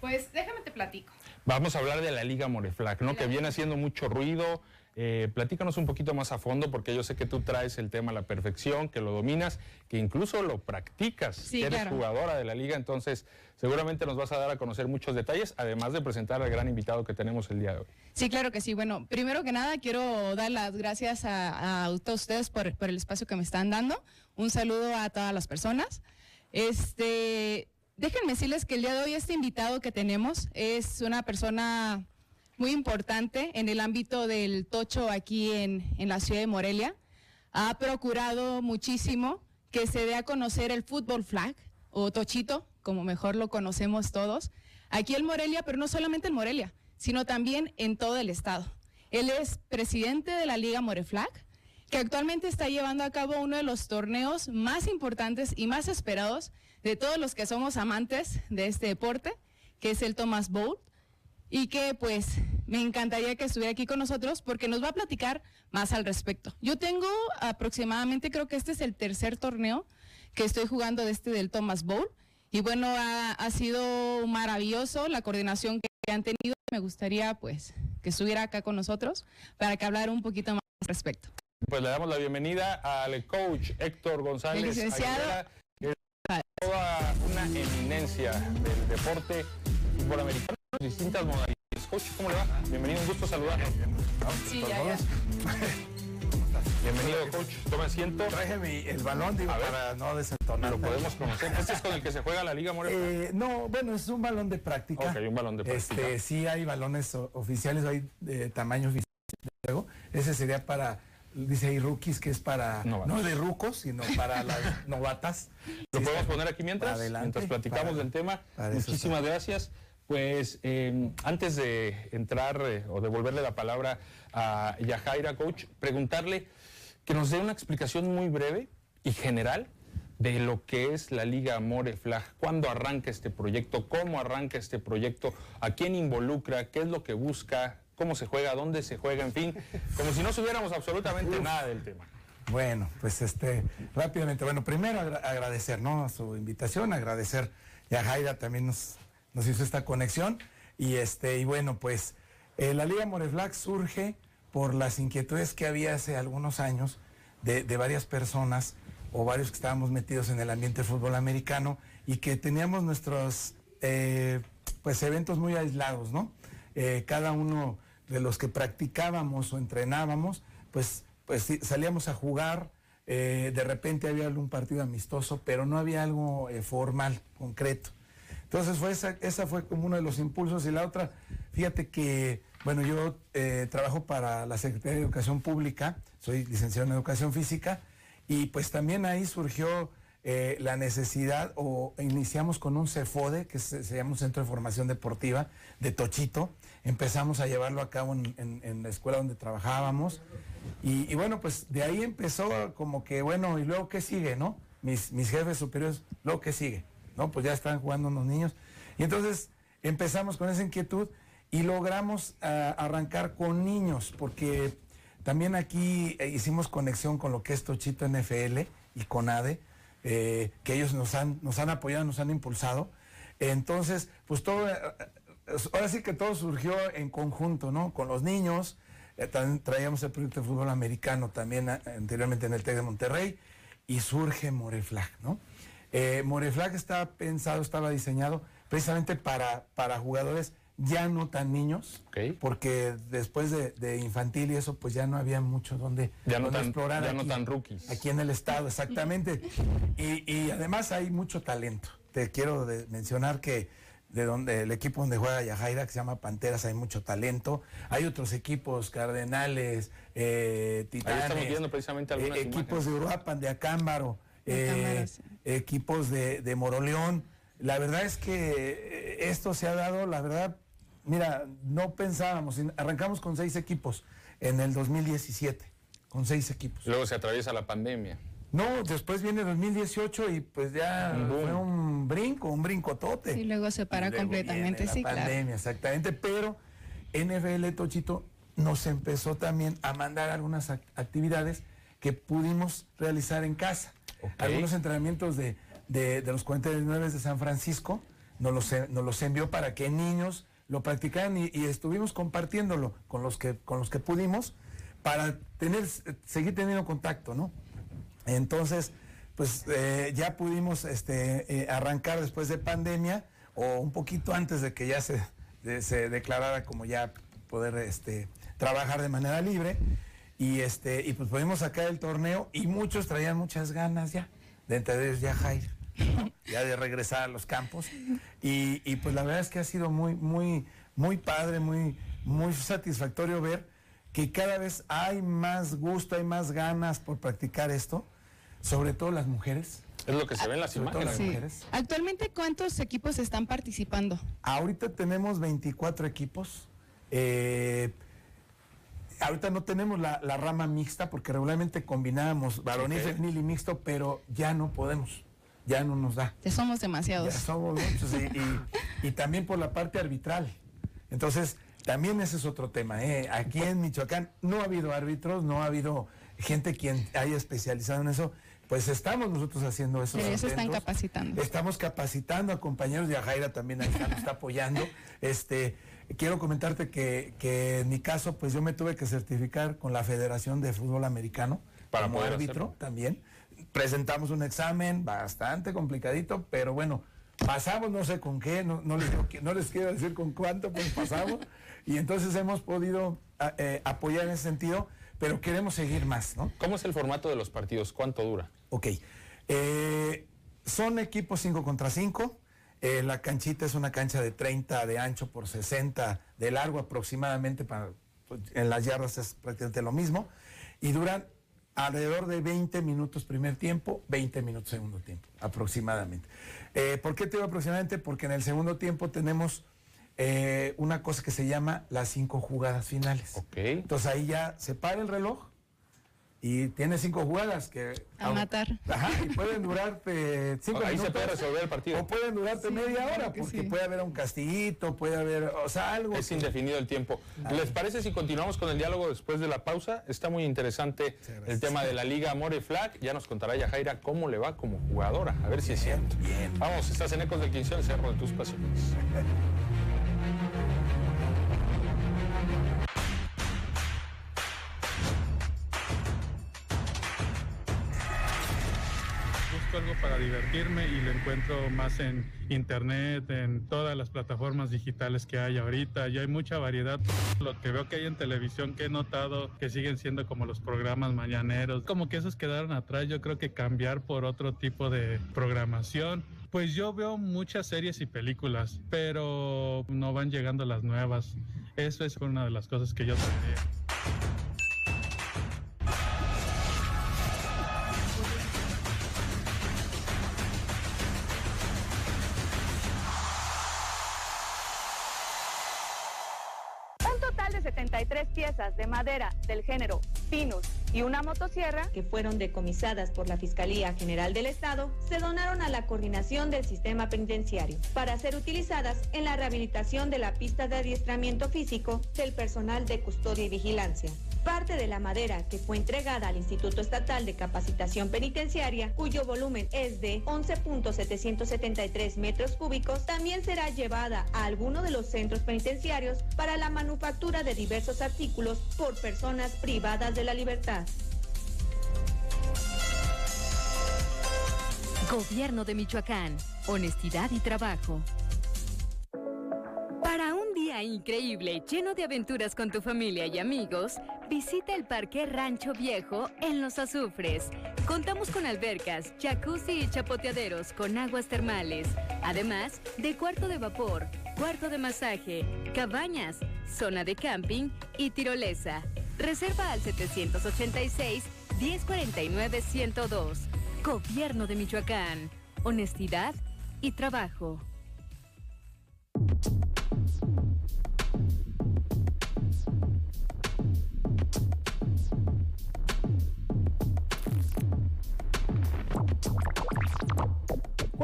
[SPEAKER 19] Pues déjame te platico.
[SPEAKER 5] Vamos a hablar de la Liga Moreflac, ¿no? Que viene haciendo mucho ruido. Eh, platícanos un poquito más a fondo, porque yo sé que tú traes el tema a la perfección, que lo dominas, que incluso lo practicas, que eres jugadora de la liga, entonces seguramente nos vas a dar a conocer muchos detalles, además de presentar al gran invitado que tenemos el día de hoy.
[SPEAKER 19] Sí, claro que sí. Bueno, primero que nada quiero dar las gracias a, a todos ustedes por, por el espacio que me están dando. Un saludo a todas las personas. Este, Déjenme decirles que el día de hoy este invitado que tenemos es una persona muy importante en el ámbito del tocho aquí en, la ciudad de Morelia. Ha procurado muchísimo que se dé a conocer el fútbol flag o tochito, como mejor lo conocemos todos, aquí en Morelia, pero no solamente en Morelia, sino también en todo el estado. Él es presidente de la Liga Moreflag, que actualmente está llevando a cabo uno de los torneos más importantes y más esperados de todos los que somos amantes de este deporte, que es el Thomas Bowl, y que pues me encantaría que estuviera aquí con nosotros porque nos va a platicar más al respecto. Yo tengo aproximadamente, creo que este es el tercer torneo que estoy jugando de este del Thomas Bowl, y bueno, ha, ha sido maravilloso la coordinación que han tenido. Me gustaría pues que estuviera acá con nosotros para que hablara un poquito más al respecto.
[SPEAKER 5] Pues le damos la bienvenida al coach Héctor González.
[SPEAKER 19] El licenciado.
[SPEAKER 5] Aguilera, que es toda una eminencia del deporte fútbol americano, distintas modalidades. Coach, ¿cómo le va? Bienvenido, un gusto saludarlo.
[SPEAKER 19] Sí, ya, ya.
[SPEAKER 5] Bienvenido, coach. Toma asiento.
[SPEAKER 20] Traje mi- el balón, digo,
[SPEAKER 5] A ver.
[SPEAKER 20] para no desentonar.
[SPEAKER 5] Lo podemos conocer. Este es con el que se juega la Liga More.
[SPEAKER 20] Eh, no, bueno, es un balón de práctica.
[SPEAKER 5] Ok, un balón de práctica.
[SPEAKER 20] Este, sí hay balones oficiales, hay de tamaño oficial. Ese sería para, dice ahí rookies, que es para,
[SPEAKER 5] Novatos.
[SPEAKER 20] no de rucos, sino para las novatas.
[SPEAKER 5] Lo podemos poner aquí mientras,
[SPEAKER 20] Adelante,
[SPEAKER 5] mientras platicamos
[SPEAKER 20] para-
[SPEAKER 5] del tema. Muchísimas gracias. Pues eh, antes de entrar eh, o devolverle la palabra a Yajaira, coach, preguntarle que nos dé una explicación muy breve y general de lo que es la Liga More Flag, cuándo arranca este proyecto, cómo arranca este proyecto, a quién involucra, qué es lo que busca, cómo se juega, dónde se juega, en fin, como si no supiéramos absolutamente nada del tema.
[SPEAKER 20] Bueno, pues este, rápidamente, bueno, primero agra- agradecer, ¿no? Su invitación, agradecer, y a Jaira también nos, nos hizo esta conexión, y este, y bueno, pues eh, la Liga Moreflax surge por las inquietudes que había hace algunos años de, de varias personas o varios que estábamos metidos en el ambiente del fútbol americano y que teníamos nuestros eh, pues eventos muy aislados, ¿no? Eh, cada uno de los que practicábamos o entrenábamos, pues, pues salíamos a jugar, eh, de repente había algún partido amistoso, pero no había algo eh, formal, concreto. Entonces fue esa, esa fue como uno de los impulsos y la otra, fíjate que, bueno, yo eh, trabajo para la Secretaría de Educación Pública, soy licenciado en Educación Física y pues también ahí surgió eh, la necesidad o iniciamos con un CEFODE, que se, se llama un Centro de Formación Deportiva de Tochito, empezamos a llevarlo a cabo en, la escuela donde trabajábamos y, y bueno, pues de ahí empezó como que, bueno, ¿y luego qué sigue, no? Mis, mis jefes superiores, ¿luego qué sigue? ¿No? Pues ya están jugando unos niños. Y entonces empezamos con esa inquietud y logramos ah, arrancar con niños, porque también aquí eh, hicimos conexión con lo que es Tochito NFL y con ADE, eh, que ellos nos han, nos han apoyado, nos han impulsado. Entonces, pues todo, eh, eh, ahora sí que todo surgió en conjunto, ¿no? Con los niños, también traíamos el proyecto de fútbol americano también anteriormente en el TEC de Monterrey y surge Moreflag, ¿no? Eh, Moreflag estaba pensado, estaba diseñado precisamente para, para jugadores ya no tan niños, porque después de, de infantil y eso, pues ya no había mucho donde,
[SPEAKER 5] Ya no
[SPEAKER 20] donde
[SPEAKER 5] tan-
[SPEAKER 20] explorar.
[SPEAKER 5] ya no
[SPEAKER 20] aquí,
[SPEAKER 5] tan rookies.
[SPEAKER 20] Aquí en el estado, exactamente. y, y además hay mucho talento. Te quiero de- mencionar que de donde el equipo donde juega Yajaira, que se llama Panteras, hay mucho talento. Hay otros equipos, Cardenales, eh, Titanes.
[SPEAKER 5] estamos viendo precisamente algunas
[SPEAKER 20] eh, equipos de Uruapan, de Acámbaro,
[SPEAKER 19] De
[SPEAKER 20] eh, equipos de, de Moroleón. La verdad es que eh, esto se ha dado, la verdad, mira, no pensábamos, arrancamos con seis equipos en el 2017, con seis equipos.
[SPEAKER 5] Luego se atraviesa la pandemia.
[SPEAKER 20] No, después viene 2018 y pues ya
[SPEAKER 5] Un
[SPEAKER 20] fue un brinco, un brincotote.
[SPEAKER 19] Y luego se para
[SPEAKER 20] luego
[SPEAKER 19] completamente,
[SPEAKER 20] viene la
[SPEAKER 19] sí, claro.
[SPEAKER 20] pandemia, exactamente. Pero NFL Tochito nos empezó también a mandar algunas ac- actividades que pudimos realizar en casa. Algunos entrenamientos de, de- de los 49 de San Francisco nos los, nos los envió para que niños lo practicaran y, estuvimos compartiéndolo con los que, con los que pudimos para tener, seguir teniendo contacto, ¿no? Entonces, pues eh, ya pudimos este, eh, arrancar después de pandemia o un poquito antes de que ya se, se declarara como ya poder este, trabajar de manera libre. Y, este, y pues pudimos sacar el torneo y muchos traían muchas ganas ya, de entre ellos ya Jair, ¿no? ya de regresar a los campos. Y, y, pues la verdad es que ha sido muy, muy, muy padre, muy, muy satisfactorio ver que cada vez hay más gusto, hay más ganas por practicar esto, sobre todo las mujeres.
[SPEAKER 5] Es lo que se ve en las
[SPEAKER 20] Sobre todo
[SPEAKER 5] imágenes.
[SPEAKER 20] las
[SPEAKER 19] Sí.
[SPEAKER 20] mujeres.
[SPEAKER 19] Actualmente, ¿cuántos equipos están participando?
[SPEAKER 20] Ahorita tenemos 24 equipos. eh, ahorita no tenemos la, la rama mixta porque regularmente combinábamos varonil,
[SPEAKER 5] Ok.
[SPEAKER 20] femenil y mixto, pero ya no podemos. Ya no nos da.
[SPEAKER 19] Ya somos demasiados.
[SPEAKER 20] Ya somos muchos y, y- y también por la parte arbitral. Entonces, también ese es otro tema. ¿eh? Aquí en Michoacán no ha habido árbitros, no ha habido gente quien haya especializado en eso. pues estamos nosotros haciendo eso.
[SPEAKER 19] De eso están capacitando.
[SPEAKER 20] Estamos capacitando a compañeros de Ajaira también ahí está, nos está apoyando. Este, quiero comentarte que, que en mi caso, pues yo me tuve que certificar con la Federación de Fútbol Americano
[SPEAKER 5] Para
[SPEAKER 20] como
[SPEAKER 5] poder
[SPEAKER 20] árbitro
[SPEAKER 5] hacerlo.
[SPEAKER 20] también. Presentamos un examen bastante complicadito, pero bueno, pasamos no sé con qué, no, no les, no quiero decir con cuánto, pues pasamos. y entonces hemos podido a- eh, apoyar en ese sentido, pero queremos seguir más, ¿no?
[SPEAKER 5] ¿Cómo es el formato de los partidos? ¿Cuánto dura?
[SPEAKER 20] Ok. Eh, son equipos 5 contra 5. la canchita es una cancha de 30 de ancho por 60 de largo aproximadamente. Para, pues, en las yardas es prácticamente lo mismo. Y duran alrededor de 20 minutos primer tiempo, 20 minutos segundo tiempo, aproximadamente. Eh, ¿Por qué te digo aproximadamente? Porque en el segundo tiempo tenemos eh, una cosa que se llama las cinco jugadas finales. Entonces ahí ya se para el reloj y tiene cinco jugadas que...
[SPEAKER 19] A matar.
[SPEAKER 20] Ajá, y pueden durarte cinco
[SPEAKER 5] Ahí se puede resolver el partido.
[SPEAKER 20] O pueden durarte
[SPEAKER 19] Sí,
[SPEAKER 20] media
[SPEAKER 19] claro
[SPEAKER 20] hora,
[SPEAKER 19] que
[SPEAKER 20] porque
[SPEAKER 19] sí.
[SPEAKER 20] puede haber un castillito, puede haber, o sea, algo.
[SPEAKER 5] Es
[SPEAKER 20] que-
[SPEAKER 5] indefinido el tiempo. ¿Les parece si continuamos con el diálogo después de la pausa? Está muy interesante el tema de la Liga More Flag. Ya nos contará Yajaira cómo le va como jugadora. A ver si es cierto. Vamos, estás en Ecos del 15, el Cerro de tus Pasiones.
[SPEAKER 21] Busco algo para divertirme y lo encuentro más en internet, en todas las plataformas digitales que hay ahorita. Y hay mucha variedad. Lo que veo que hay en televisión que he notado que siguen siendo como los programas mañaneros. Como que esos quedaron atrás. Yo creo que cambiar por otro tipo de programación. Pues yo veo muchas series y películas, pero no van llegando las nuevas. Eso es una de las cosas que yo tendría.
[SPEAKER 22] Del género Pinus y una motosierra, que fueron decomisadas por la Fiscalía General del Estado, se donaron a la coordinación del sistema penitenciario para ser utilizadas en la rehabilitación de la pista de adiestramiento físico del personal de custodia y vigilancia. Parte de la madera que fue entregada al Instituto Estatal de Capacitación Penitenciaria, cuyo volumen es de 11.773 metros cúbicos, también será llevada a alguno de los centros penitenciarios para la manufactura de diversos artículos por personas privadas de la libertad.
[SPEAKER 4] Gobierno de Michoacán. Honestidad y trabajo. Para un día increíble, lleno de aventuras con tu familia y amigos, visita el Parque Rancho Viejo en Los Azufres. Contamos con albercas, jacuzzi y chapoteaderos con aguas termales, además de cuarto de vapor, cuarto de masaje, cabañas, zona de camping y tirolesa. Reserva al 786 1049 102. Gobierno de Michoacán. Honestidad y trabajo.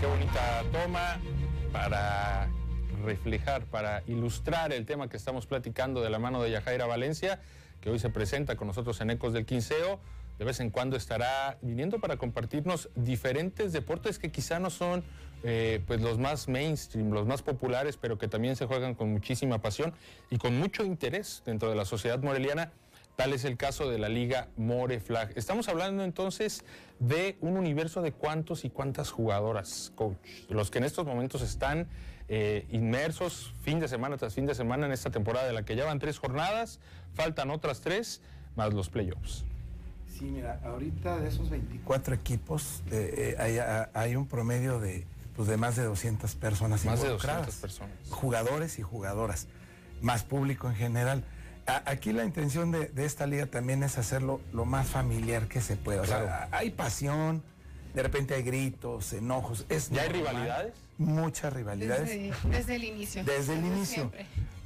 [SPEAKER 5] Qué bonita toma para reflejar, para ilustrar el tema que estamos platicando de la mano de Yajaira Valencia, que hoy se presenta con nosotros en Ecos del Quinceo. De vez en cuando estará viniendo para compartirnos diferentes deportes que quizá no son eh, pues los más mainstream, los más populares, pero que también se juegan con muchísima pasión y con mucho interés dentro de la sociedad moreliana. Tal es el caso de la Liga More Flag. Estamos hablando entonces de un universo de cuántos y cuántas jugadoras, coach, los que en estos momentos están eh, inmersos fin de semana tras fin de semana en esta temporada de la que ya van tres jornadas, faltan otras tres, más los playoffs.
[SPEAKER 20] Sí, mira, ahorita de esos 24 equipos eh, eh, hay, un promedio de, pues, de más de 200 personas
[SPEAKER 5] Más de
[SPEAKER 20] involucradas.
[SPEAKER 5] 200 personas.
[SPEAKER 20] Jugadores y jugadoras, más público en general. Aquí la intención de, esta liga también es hacerlo lo más familiar que se pueda. O sea, hay pasión, de repente hay gritos, enojos. Es
[SPEAKER 5] ¿Ya hay rivalidades?
[SPEAKER 20] Muchas rivalidades.
[SPEAKER 19] Desde, el inicio.
[SPEAKER 20] Desde el inicio.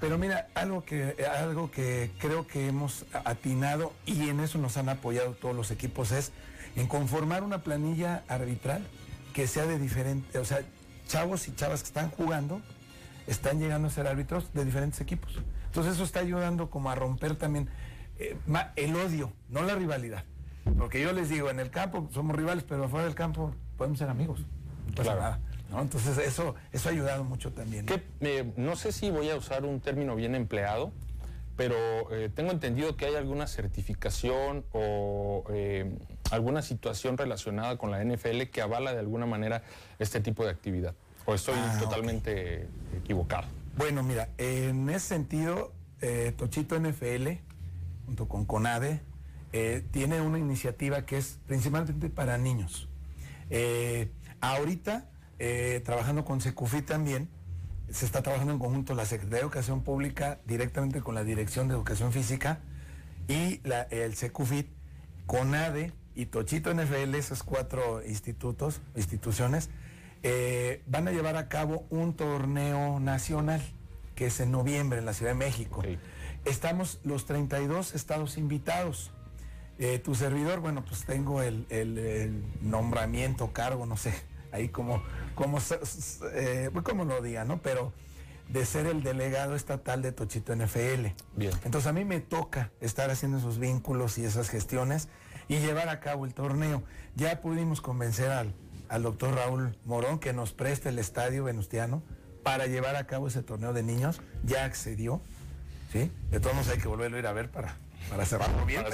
[SPEAKER 20] Pero mira, algo que, algo que creo que hemos atinado y en eso nos han apoyado todos los equipos es en conformar una planilla arbitral que sea de diferente, o sea, chavos y chavas que están jugando están llegando a ser árbitros de diferentes equipos. Entonces eso está ayudando como a romper también eh, el odio, no la rivalidad. Porque yo les digo, en el campo somos rivales, pero afuera del campo podemos ser amigos. claro. Entonces eso, eso ha ayudado mucho también.
[SPEAKER 5] ¿no? sé si voy a usar un término bien empleado, pero eh, tengo entendido que hay alguna certificación o eh, alguna situación relacionada con la NFL que avala de alguna manera este tipo de actividad. ¿O estoy ah, totalmente equivocado?
[SPEAKER 20] Bueno, mira, en ese sentido, eh, Tochito NFL, junto con CONADE, tiene una iniciativa que es principalmente para niños. ahorita eh, trabajando con Secufi también, se está trabajando en conjunto la Secretaría de Educación Pública directamente con la Dirección de Educación Física y el Secufit, CONADE y Tochito NFL, esos cuatro institutos, instituciones, eh, van a llevar a cabo un torneo nacional que es en noviembre en la Ciudad de México. Estamos los 32 estados invitados. Eh, tu servidor, bueno, pues tengo el nombramiento, cargo, no sé, ahí como, como, eh, pues, como lo diga, ¿no? Pero de ser el delegado estatal de Tochito NFL.
[SPEAKER 5] Bien.
[SPEAKER 20] Entonces a mí me toca estar haciendo esos vínculos y esas gestiones y llevar a cabo el torneo. Ya pudimos convencer al, al doctor Raúl Morón que nos preste el estadio venustiano para llevar a cabo ese torneo de niños. Ya accedió, ¿sí? De todos modos hay que volverlo a ir a ver para, para cerrarlo bien.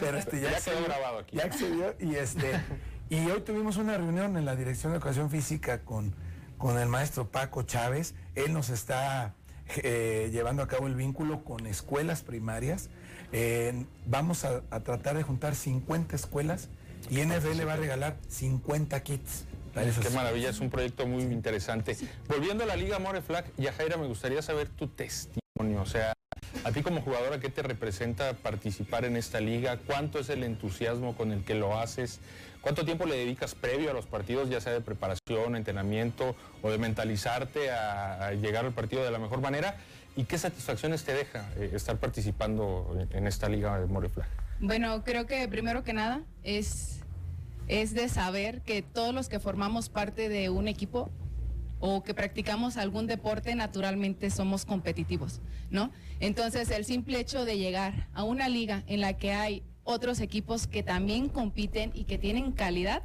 [SPEAKER 20] pero, este, ya,
[SPEAKER 5] quedó grabado aquí.
[SPEAKER 20] Ya accedió y este... Y hoy tuvimos una reunión en la Dirección de Educación Física con, con el maestro Paco Chávez. Él nos está eh, llevando a cabo el vínculo con escuelas primarias. Eh, vamos a, tratar de juntar 50 escuelas y NFL va a regalar 50 kits.
[SPEAKER 5] Qué maravilla, es un proyecto muy interesante. Volviendo a la Liga More Flag, Yajaira, me gustaría saber tu testimonio. O sea, a ti como jugadora, ¿qué te representa participar en esta liga? ¿Cuánto es el entusiasmo con el que lo haces? ¿Cuánto tiempo le dedicas previo a los partidos, ya sea de preparación, entrenamiento o de mentalizarte a, llegar al partido de la mejor manera? ¿Y qué satisfacciones te deja eh, estar participando en, esta liga de Moriflag?
[SPEAKER 19] Bueno, creo que primero que nada es, es de saber que todos los que formamos parte de un equipo o que practicamos algún deporte, naturalmente somos competitivos, ¿no? Entonces, el simple hecho de llegar a una liga en la que hay otros equipos que también compiten y que tienen calidad,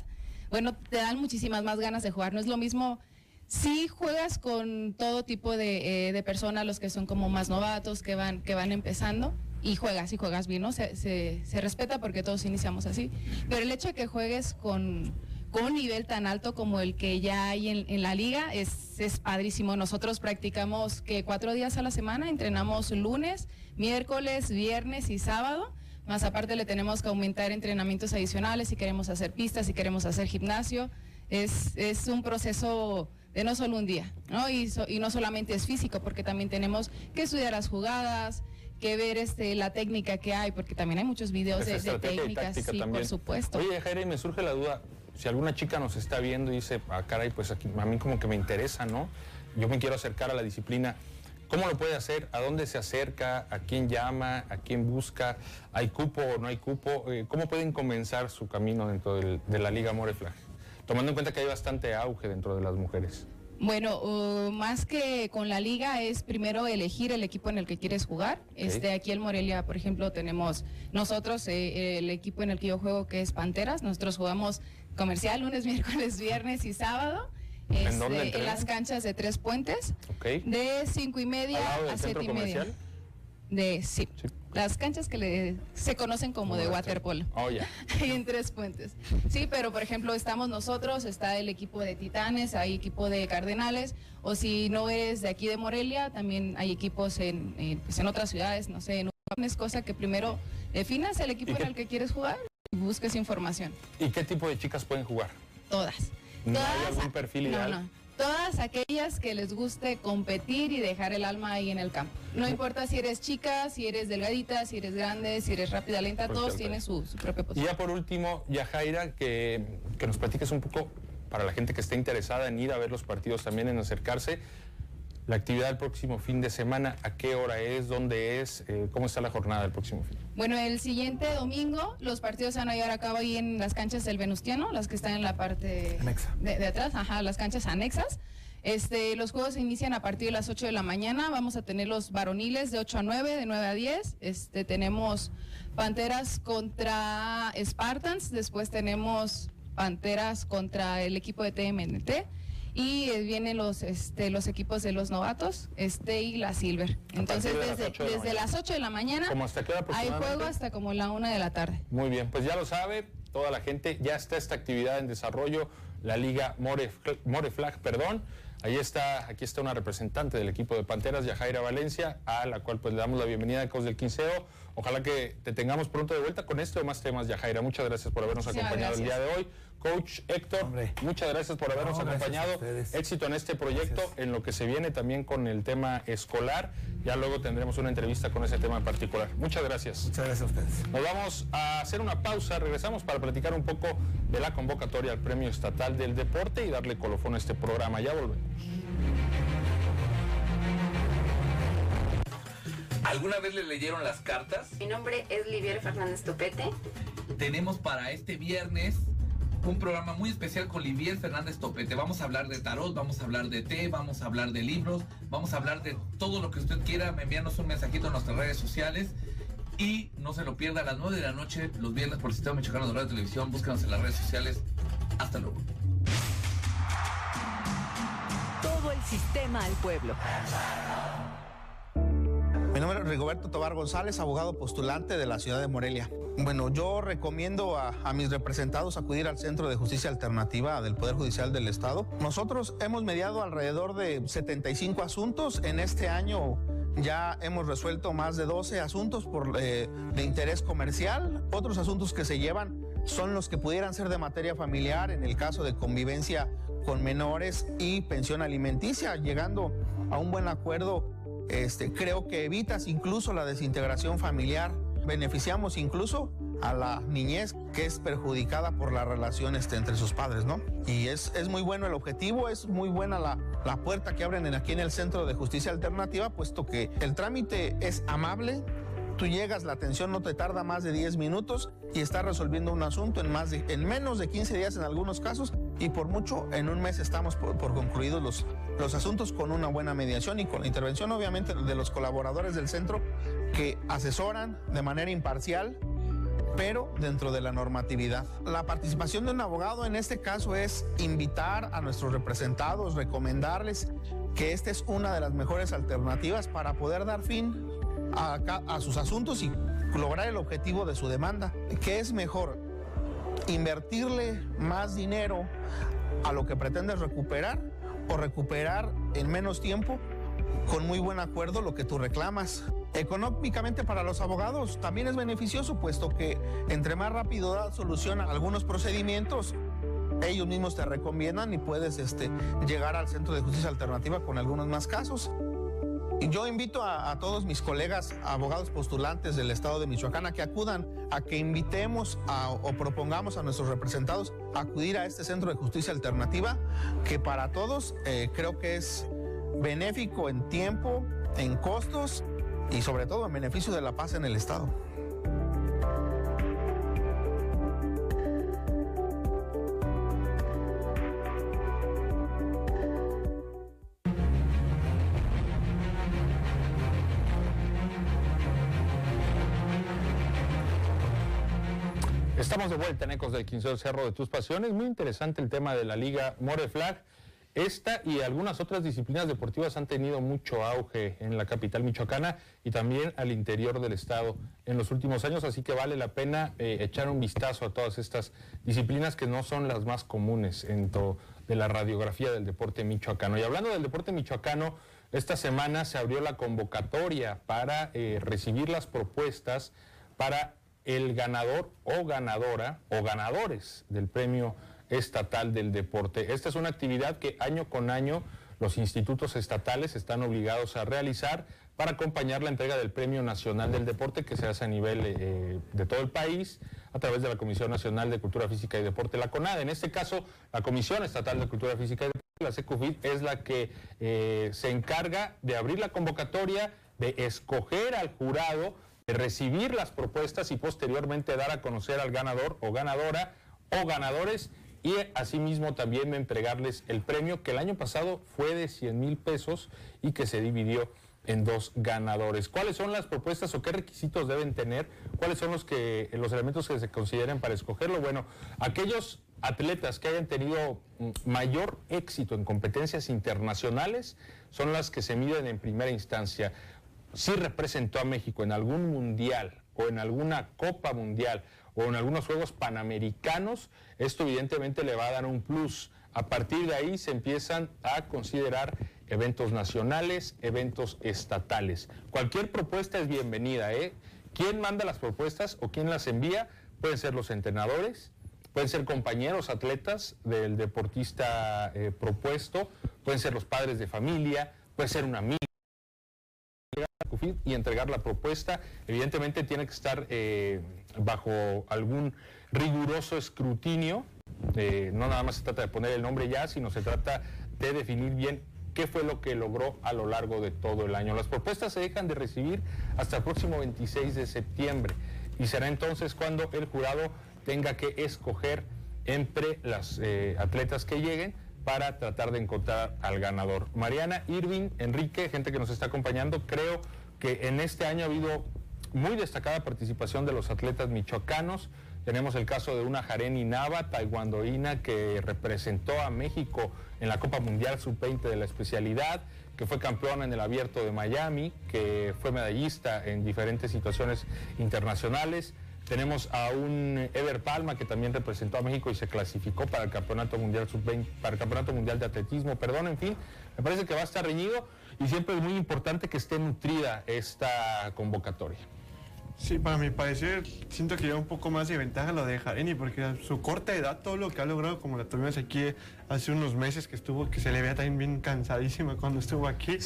[SPEAKER 19] bueno, te dan muchísimas más ganas de jugar. No es lo mismo si juegas con todo tipo de, eh, personas, los que son como más novatos, que van, que van empezando, y juegas y juegas bien, ¿no? Se, se, respeta porque todos iniciamos así. Pero el hecho de que juegues con, con un nivel tan alto como el que ya hay en, en la liga es, es, padrísimo. Nosotros practicamos que cuatro días a la semana, entrenamos lunes, miércoles, viernes y sábado más aparte le tenemos que aumentar entrenamientos adicionales si queremos hacer pistas, si queremos hacer gimnasio. Es, es un proceso de no solo un día, ¿no? Y, y no solamente es físico, porque también tenemos que estudiar las jugadas, que ver este, la técnica que hay, porque también hay muchos videos de, técnicas, sí, por supuesto.
[SPEAKER 5] Oye, Jaire, me surge la duda, si alguna chica nos está viendo y dice, ah, caray, pues aquí, a mí como que me interesa, ¿no? Yo me quiero acercar a la disciplina. ¿Cómo lo puede hacer? ¿A dónde se acerca? ¿A quién llama? ¿A quién busca? ¿Hay cupo o no hay cupo? Eh, ¿Cómo pueden comenzar su camino dentro de la Liga Moreflag? Tomando en cuenta que hay bastante auge dentro de las mujeres.
[SPEAKER 19] Bueno, uh, más que con la liga es primero elegir el equipo en el que quieres jugar. Este, aquí en Morelia, por ejemplo, tenemos nosotros eh, el equipo en el que yo juego que es Panteras. Nosotros jugamos comercial lunes, miércoles, viernes y sábado. ¿En, este, en las canchas de Tres Puentes. De cinco y media a siete y media. De, sí. Las canchas que le, se conocen como de waterpolo.
[SPEAKER 5] Oh, ya.
[SPEAKER 19] en Tres Puentes. Sí, pero por ejemplo estamos nosotros, está el equipo de Titanes, hay equipo de Cardenales, o si no eres de aquí de Morelia, también hay equipos en, pues en otras ciudades, no sé, en es cosa que primero definas el equipo en el que quieres jugar y busques información.
[SPEAKER 5] ¿Y qué tipo de chicas pueden jugar?
[SPEAKER 19] Todas.
[SPEAKER 5] ¿No hay algún perfil ideal?
[SPEAKER 19] No, no. Todas aquellas que les guste competir y dejar el alma ahí en el campo. No importa si eres chica, si eres delgadita, si eres grande, si eres rápida, lenta, todos tienen su, su propia
[SPEAKER 5] Y
[SPEAKER 19] posición.
[SPEAKER 5] ya por último, Yajaira, que, que nos platiques un poco para la gente que esté interesada en ir a ver los partidos también, en acercarse. La actividad del próximo fin de semana, ¿a qué hora es? ¿Dónde es? Eh, ¿Cómo está la jornada del próximo fin?
[SPEAKER 19] Bueno, el siguiente domingo los partidos se van a llevar a cabo ahí en las canchas del Venustiano, las que están en la parte de, de atrás, ajá, las canchas anexas. Este, los juegos se inician a partir de las 8 de la mañana. Vamos a tener los varoniles de 8 a 9, de 9 a 10. Este, tenemos Panteras contra Spartans. Después tenemos Panteras contra el equipo de TMNT. Y vienen los, este, los equipos de los novatos, este y la Silver. Entonces,
[SPEAKER 5] partir de las
[SPEAKER 19] desde,
[SPEAKER 5] 8 de la
[SPEAKER 19] desde
[SPEAKER 5] mañana.
[SPEAKER 19] las 8 de la mañana
[SPEAKER 5] ¿Cómo hasta qué hora
[SPEAKER 19] hay juego hasta como la 1 de la tarde.
[SPEAKER 5] Muy bien, pues ya lo sabe toda la gente, ya está esta actividad en desarrollo, la Liga More, More Flag, perdón. Ahí está, aquí está una representante del equipo de Panteras, Yajaira Valencia, a la cual pues le damos la bienvenida a Ecos del Quinceo. Ojalá que te tengamos pronto de vuelta con esto y más temas, Yajaira. Muchas gracias por habernos acompañado el día de hoy. Coach Héctor, muchas gracias por habernos
[SPEAKER 20] No, gracias a
[SPEAKER 5] acompañado. Éxito en este proyecto, en lo que se viene también con el tema escolar. Ya luego tendremos una entrevista con ese tema en particular. Muchas gracias.
[SPEAKER 20] Muchas gracias a ustedes.
[SPEAKER 5] Nos vamos a hacer una pausa, regresamos para platicar un poco de la convocatoria al Premio Estatal del Deporte y darle colofón a este programa. Ya volvemos.
[SPEAKER 23] ¿Alguna vez le leyeron las cartas?
[SPEAKER 24] Mi nombre es Livier Fernández Topete.
[SPEAKER 23] Tenemos para este viernes un programa muy especial con Livier Fernández Topete. Vamos a hablar de tarot, vamos a hablar de té, vamos a hablar de libros, vamos a hablar de todo lo que usted quiera. Envíanos un mensajito en nuestras redes sociales. Y no se lo pierda a las 9 de la noche, los viernes por el Sistema Michoacano de Radio y Televisión. Búscanos en las redes sociales. Hasta luego.
[SPEAKER 16] Todo el sistema al pueblo.
[SPEAKER 25] Mi nombre es Rigoberto Tobar González, abogado postulante de la ciudad de Morelia. Bueno, yo recomiendo a, mis representados acudir al Centro de Justicia Alternativa del Poder Judicial del Estado. Nosotros hemos mediado alrededor de 75 asuntos. En este año ya hemos resuelto más de 12 asuntos por, eh, de interés comercial. Otros asuntos que se llevan son los que pudieran ser de materia familiar en el caso de convivencia con menores y pensión alimenticia, llegando a un buen acuerdo este, creo que evitas incluso la desintegración familiar. Beneficiamos incluso a la niñez que es perjudicada por la relación este, entre sus padres, ¿no? Y es, es muy bueno el objetivo, es muy buena la, la puerta que abren en- aquí en el Centro de Justicia Alternativa, puesto que el trámite es amable, Tú llegas, la atención no te tarda más de 10 minutos y estás resolviendo un asunto en, más en menos de 15 días en algunos casos y por mucho en un mes estamos por, por concluidos los, los asuntos con una buena mediación y con la intervención obviamente de los colaboradores del centro que asesoran de manera imparcial pero dentro de la normatividad. La participación de un abogado en este caso es invitar a nuestros representados, recomendarles que esta es una de las mejores alternativas para poder dar fin a, sus asuntos y lograr el objetivo de su demanda. ¿Qué es mejor? Invertirle más dinero a lo que pretendes recuperar o recuperar en menos tiempo con muy buen acuerdo lo que tú reclamas. Económicamente para los abogados también es beneficioso, puesto que entre más rápido da solución a algunos procedimientos, ellos mismos te recomiendan y puedes este, llegar al Centro de Justicia Alternativa con algunos más casos. Yo invito a, todos mis colegas abogados postulantes del estado de Michoacán a que acudan, a que invitemos o propongamos a nuestros representados a acudir a este centro de justicia alternativa, que para todos eh, creo que es benéfico en tiempo, en costos y sobre todo en beneficio de la paz en el estado.
[SPEAKER 5] Estamos de vuelta en Ecos del Quinceo Cerro de Tus Pasiones. Muy interesante el tema de la Liga More Flag. Esta y algunas otras disciplinas deportivas han tenido mucho auge en la capital michoacana y también al interior del estado en los últimos años, así que vale la pena eh, echar un vistazo a todas estas disciplinas que no son las más comunes en to- de la radiografía del deporte michoacano. Y hablando del deporte michoacano, esta semana se abrió la convocatoria para eh, recibir las propuestas para el ganador o ganadora o ganadores del premio Estatal del Deporte. Esta es una actividad que año con año los institutos estatales están obligados a realizar para acompañar la entrega del Premio Nacional del Deporte que se hace a nivel eh, de todo el país a través de la Comisión Nacional de Cultura Física y Deporte, la CONAD. En este caso, la Comisión Estatal de Cultura Física y Deporte, la CECUFID, es la que eh, se encarga de abrir la convocatoria, de escoger al jurado, recibir las propuestas y posteriormente dar a conocer al ganador o ganadora o ganadores y asimismo también entregarles el premio que el año pasado fue de 100 mil pesos y que se dividió en dos ganadores. ¿Cuáles son las propuestas o qué requisitos deben tener? ¿Cuáles son los que los elementos que se consideren para escogerlo? Bueno, aquellos atletas que hayan tenido mayor éxito en competencias internacionales son las que se miden en primera instancia. Si representó a México en algún mundial o en alguna Copa Mundial o en algunos Juegos Panamericanos, esto evidentemente le va a dar un plus. A partir de ahí se empiezan a considerar eventos nacionales, eventos estatales. Cualquier propuesta es bienvenida. ¿eh? ¿Quién manda las propuestas o quién las envía? Pueden ser los entrenadores, pueden ser compañeros atletas del deportista eh, propuesto, pueden ser los padres de familia, puede ser un amigo y entregar la propuesta. Evidentemente tiene que estar eh, bajo algún riguroso escrutinio. Eh, no nada más se trata de poner el nombre ya, sino se trata de definir bien qué fue lo que logró a lo largo de todo el año. Las propuestas se dejan de recibir hasta el próximo 26 de septiembre y será entonces cuando el jurado tenga que escoger entre las eh, atletas que lleguen para tratar de encontrar al ganador. Mariana, Irving, Enrique, gente que nos está acompañando, creo que en este año ha habido muy destacada participación de los atletas michoacanos. Tenemos el caso de una Jareni Nava, taekwondoína, que representó a México en la Copa Mundial Sub-20 de la especialidad, que fue campeona en el Abierto de Miami, que fue medallista en diferentes situaciones internacionales. Tenemos a un Ever Palma que también representó a México y se clasificó para el Campeonato Mundial Sub-20, para el Campeonato Mundial de Atletismo, perdón, en fin, me parece que va a estar reñido y siempre es muy importante que esté nutrida esta convocatoria.
[SPEAKER 8] Sí, para mi parecer, siento que lleva un poco más de ventaja lo de Jareni, porque a su corta edad, todo lo que ha logrado, como la tuvimos aquí hace unos meses que estuvo, que se le veía también bien cansadísima cuando estuvo aquí,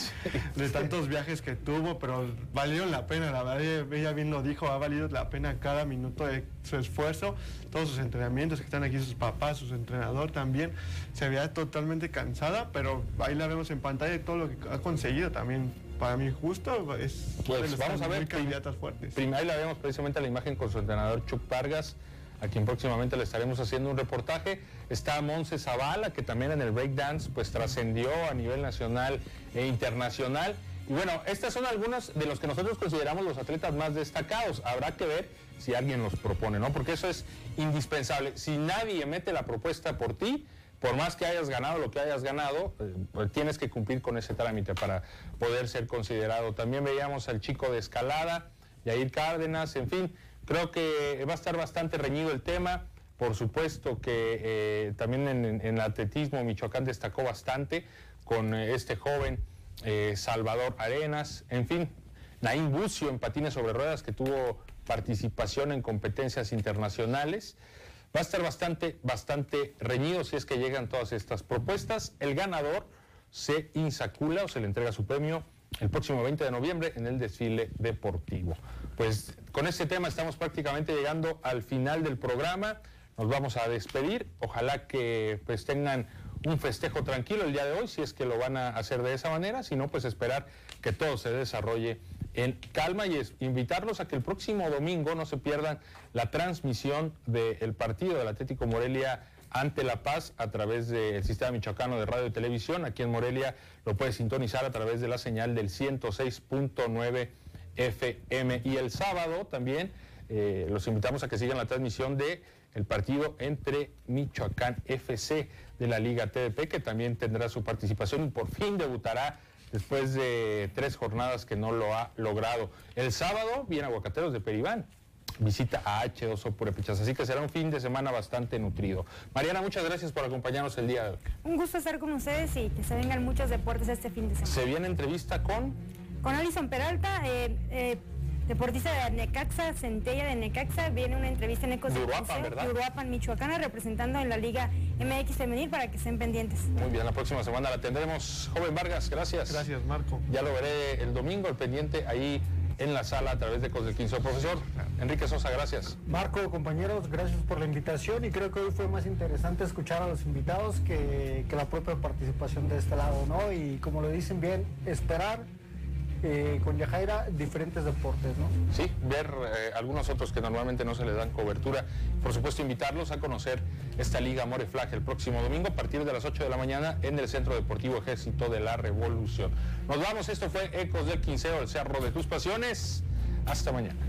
[SPEAKER 8] de tantos viajes que tuvo, pero valieron la pena, la verdad, ella bien lo dijo, ha valido la pena cada minuto de su esfuerzo, todos sus entrenamientos, que están aquí sus papás, su entrenador también, se veía totalmente cansada, pero ahí la vemos en pantalla y todo lo que ha conseguido también para mí justo es
[SPEAKER 5] pues vamos a ver
[SPEAKER 8] candidatas fuertes.
[SPEAKER 5] Ahí la vemos precisamente la imagen con su entrenador Chuck Vargas, a quien próximamente le estaremos haciendo un reportaje. Está Monse Zavala, que también en el breakdance pues trascendió a nivel nacional e internacional. Y bueno, estas son algunas de los que nosotros consideramos los atletas más destacados. Habrá que ver si alguien los propone, ¿no? Porque eso es indispensable. Si nadie mete la propuesta por ti, por más que hayas ganado lo que hayas ganado, eh, tienes que cumplir con ese trámite para poder ser considerado. También veíamos al chico de escalada, Yair Cárdenas, en fin, creo que va a estar bastante reñido el tema. Por supuesto que eh, también en, atletismo Michoacán destacó bastante con eh, este joven Salvador Arenas, en fin, Naín Bucio en patines sobre ruedas que tuvo participación en competencias internacionales. Va a estar bastante, bastante reñido si es que llegan todas estas propuestas. El ganador se insacula o se le entrega su premio el próximo 20 de noviembre en el desfile deportivo. Pues con este tema estamos prácticamente llegando al final del programa. Nos vamos a despedir. Ojalá que pues tengan un festejo tranquilo el día de hoy, si es que lo van a hacer de esa manera, si no, pues esperar que todo se desarrolle en calma y es invitarlos a que el próximo domingo no se pierdan la transmisión del partido del Atlético Morelia ante La Paz a través del sistema michoacano de radio y televisión. Aquí en Morelia lo puede sintonizar a través de la señal del 106.9 FM. Y el sábado también eh, los invitamos a que sigan la transmisión de el partido entre Michoacán FC de la Liga TDP, que también tendrá su participación y por fin debutará después de tres jornadas que no lo ha logrado. El sábado viene Aguacateros de Peribán. Visita a H2O Purepechas, así que será un fin de semana bastante nutrido. Mariana, muchas gracias por acompañarnos el día de hoy.
[SPEAKER 7] Un gusto estar con ustedes y que se vengan muchos deportes este fin de semana.
[SPEAKER 5] Se viene entrevista con...
[SPEAKER 7] Con Alison Peralta, eh, eh, deportista de Necaxa, Centella de Necaxa, viene una entrevista en Ecos
[SPEAKER 5] de Uruapan, ¿verdad?
[SPEAKER 7] Uruapan, Michoacana, representando en la Liga MX Femenil para que estén pendientes.
[SPEAKER 5] Muy bien, la próxima semana la tendremos. Joven Vargas, gracias.
[SPEAKER 8] Gracias, Marco.
[SPEAKER 5] Ya lo veré el domingo, el pendiente ahí en la sala a través de Ecos del 15. Profesor Enrique Sosa, gracias.
[SPEAKER 9] Marco, compañeros, gracias por la invitación y creo que hoy fue más interesante escuchar a los invitados que, que la propia participación de este lado, ¿no? Y como lo dicen bien, esperar eh, con Yajaira diferentes deportes, ¿no?
[SPEAKER 5] Sí, ver eh, algunos otros que normalmente no se les dan cobertura. Por supuesto, invitarlos a conocer esta Liga More Flag el próximo domingo a partir de las 8 de la mañana en el Centro Deportivo Ejército de la Revolución. Nos vamos, esto fue Ecos del Quinceo, el Cerro de tus Pasiones. Hasta mañana.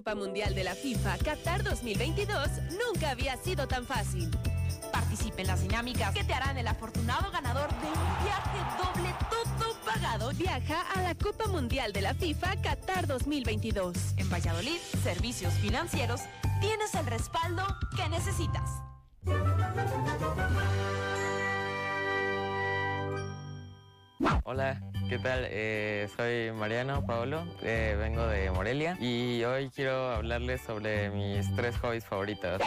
[SPEAKER 2] Copa Mundial de la FIFA Qatar 2022 nunca había sido tan fácil.
[SPEAKER 26] Participe en las dinámicas que te harán el afortunado ganador de un viaje doble todo pagado.
[SPEAKER 2] Viaja a la Copa Mundial de la FIFA Qatar 2022.
[SPEAKER 26] En Valladolid, Servicios Financieros, tienes el respaldo que necesitas.
[SPEAKER 27] Hola, ¿qué tal? Eh, soy Mariano Paolo, eh, vengo de Morelia y hoy quiero hablarles sobre mis tres hobbies favoritos.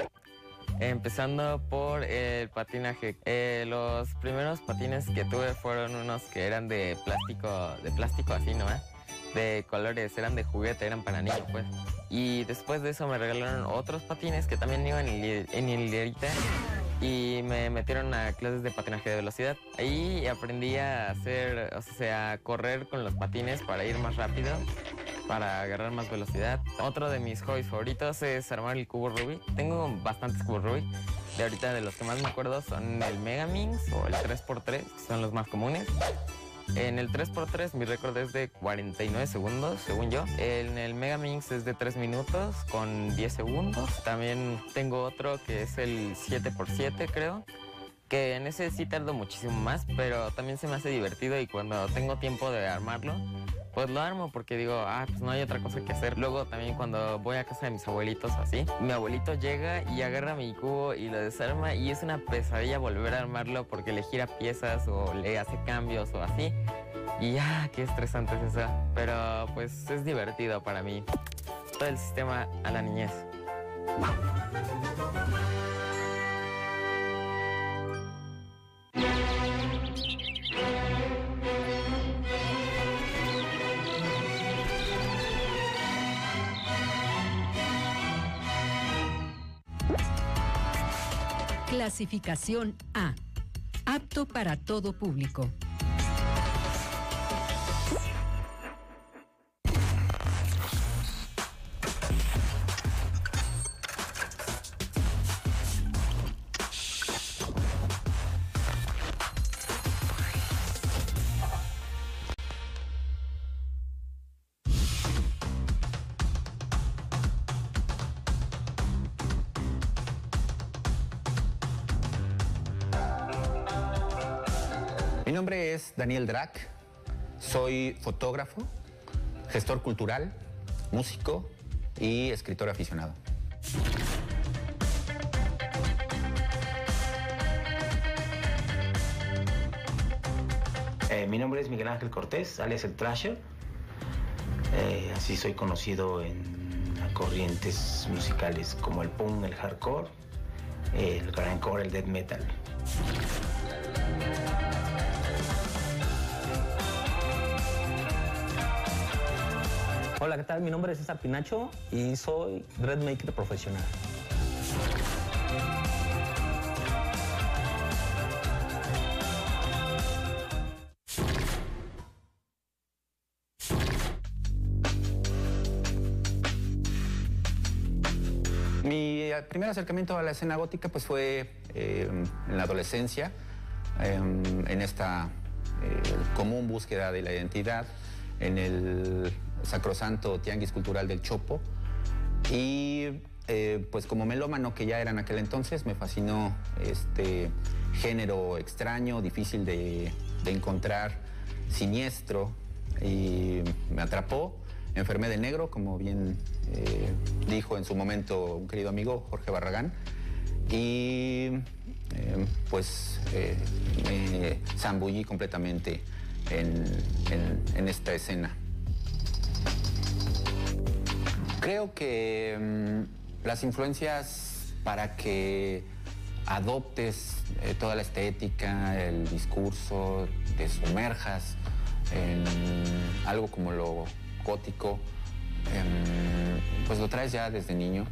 [SPEAKER 27] Empezando por el patinaje. Eh, los primeros patines que tuve fueron unos que eran de plástico, de plástico así, ¿no? De colores, eran de juguete, eran para niños, pues. Y después de eso me regalaron otros patines que también iban en, en hilerita y me metieron a clases de patinaje de velocidad. Ahí aprendí a hacer, o sea, correr con los patines para ir más rápido, para agarrar más velocidad. Otro de mis hobbies favoritos es armar el cubo Rubik. Tengo bastantes cubos Rubik. De ahorita de los que más me acuerdo son el Megaminx o el 3x3, que son los más comunes. En el 3x3 mi récord es de 49 segundos, según yo. En el Megaminx es de 3 minutos con 10 segundos. También tengo otro que es el 7x7, creo. Que en ese sí tardo muchísimo más, pero también se me hace divertido y cuando tengo tiempo de armarlo, pues lo armo porque digo, ah, pues no hay otra cosa que hacer. Luego también cuando voy a casa de mis abuelitos así, mi abuelito llega y agarra mi cubo y lo desarma y es una pesadilla volver a armarlo porque le gira piezas o le hace cambios o así. Y ah, qué estresante es eso. Pero pues es divertido para mí. Todo el sistema a la niñez.
[SPEAKER 4] Clasificación A. Apto para todo público.
[SPEAKER 28] Daniel Drac, soy fotógrafo, gestor cultural, músico y escritor aficionado.
[SPEAKER 29] Eh, mi nombre es Miguel Ángel Cortés, alias el Trasher. Eh, así soy conocido en corrientes musicales como el punk, el hardcore, el grindcore, el death metal.
[SPEAKER 30] Hola, ¿qué tal? Mi nombre es César Pinacho y soy Dreadmaker profesional.
[SPEAKER 28] Mi primer acercamiento a la escena gótica pues fue eh, en la adolescencia, em, en esta eh, común búsqueda de la identidad, en el sacrosanto Tianguis Cultural del Chopo. Y pues como melómano que ya era en aquel entonces, me fascinó este género extraño, difícil de, encontrar, siniestro, y me atrapó enfermé de negro, como bien eh, dijo en su momento un querido amigo, Jorge Barragán. Y eh, pues eh, me zambullí completamente en, esta escena. Creo que mm, las influencias para que adoptes toda la estética, el discurso, te sumerjas en algo como lo gótico, em, pues lo traes ya desde niño.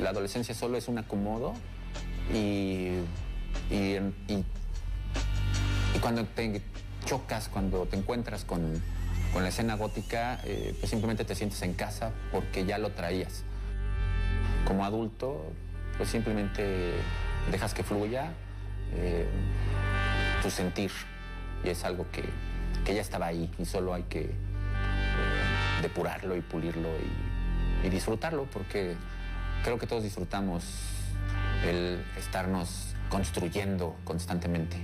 [SPEAKER 28] La adolescencia solo es un acomodo y, cuando te chocas, cuando te encuentras con, la escena gótica, eh, pues simplemente te sientes en casa porque ya lo traías. Como adulto, pues simplemente dejas que fluya eh, tu sentir y es algo que, que ya estaba ahí y solo hay que eh, depurarlo y pulirlo y, disfrutarlo porque creo que todos disfrutamos el estarnos construyendo constantemente.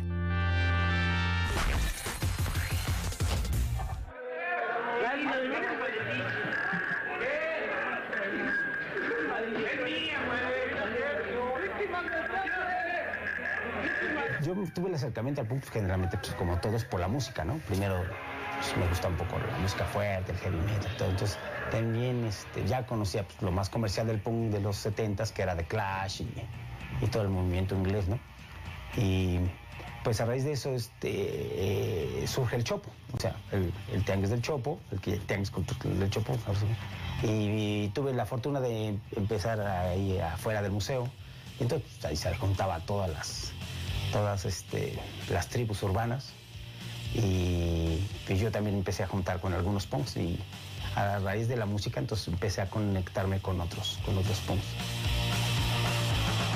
[SPEAKER 30] Acercamiento al punk pues, generalmente, pues como todos, por la música, ¿no? Primero pues, me gusta un poco la música fuerte, el heavy metal, todo. Entonces también este, ya conocía pues, lo más comercial del punk de los 70 que era The Clash y, todo el movimiento inglés, ¿no? Y pues a raíz de eso este, eh, surge el Chopo, o sea, el, el Tianguis del Chopo, el, el Tianguis del Chopo, y, y, tuve la fortuna de empezar ahí afuera del museo, y entonces ahí se juntaba todas las todas este, las tribus urbanas y yo también empecé a juntar con algunos punks y a raíz de la música entonces empecé a conectarme con otros, con otros punks.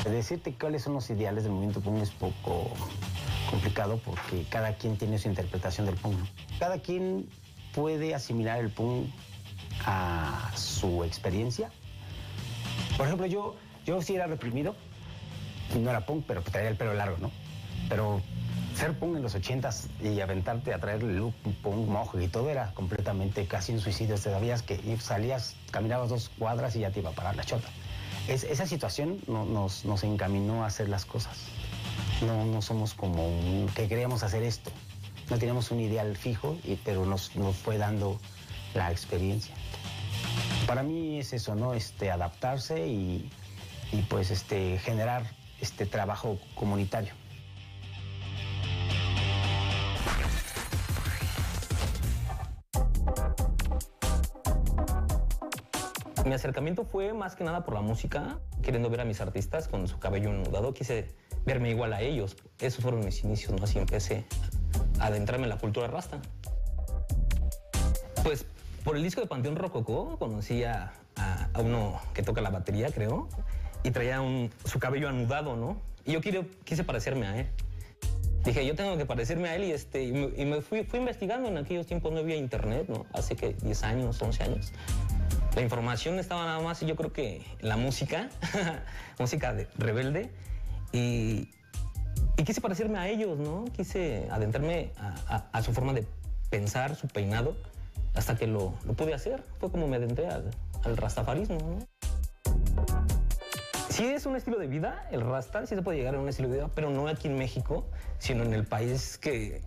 [SPEAKER 30] Decirte cuáles son los ideales del movimiento punk es poco complicado porque cada quien tiene su interpretación del punk. Cada quien puede asimilar el punk a su experiencia. Por ejemplo, yo, yo sí era reprimido, no era punk, pero traía el pelo largo, ¿no? Pero ser punk en los ochentas y aventarte a traer look punk mojo y todo era completamente casi un suicidio. Te sabías que salías, caminabas dos cuadras y ya te iba a parar la chota. esa situación nos, nos, encaminó a hacer las cosas. No, no somos como que queríamos hacer esto. No teníamos un ideal fijo, pero nos, nos fue dando la experiencia. Para mí es eso, ¿no? Este, adaptarse y, y pues este, generar este trabajo comunitario. Mi acercamiento fue más que nada por la música, queriendo ver a mis artistas con su cabello enudado. Quise verme igual a ellos. Esos fueron mis inicios, ¿no? Así empecé a adentrarme en la cultura rasta. Pues por el disco de Panteón Rococó conocí a, uno que toca la batería, creo, y traía su cabello anudado, ¿no? Y yo quise parecerme a él. Dije, yo tengo que parecerme a él y, este, y me, fui, fui, investigando. En aquellos tiempos no había internet, ¿no? Hace que 10 años, 11 años. La información estaba nada más, yo creo que la música, música de, rebelde, y, quise parecerme a ellos, ¿no? Quise adentrarme a, su forma de pensar, su peinado, hasta que lo, pude hacer. Fue como me adentré al, rastafarismo, ¿no? Sí es un estilo de vida, el rasta, sí se puede llegar a un estilo de vida, pero no aquí en México, sino en el país que,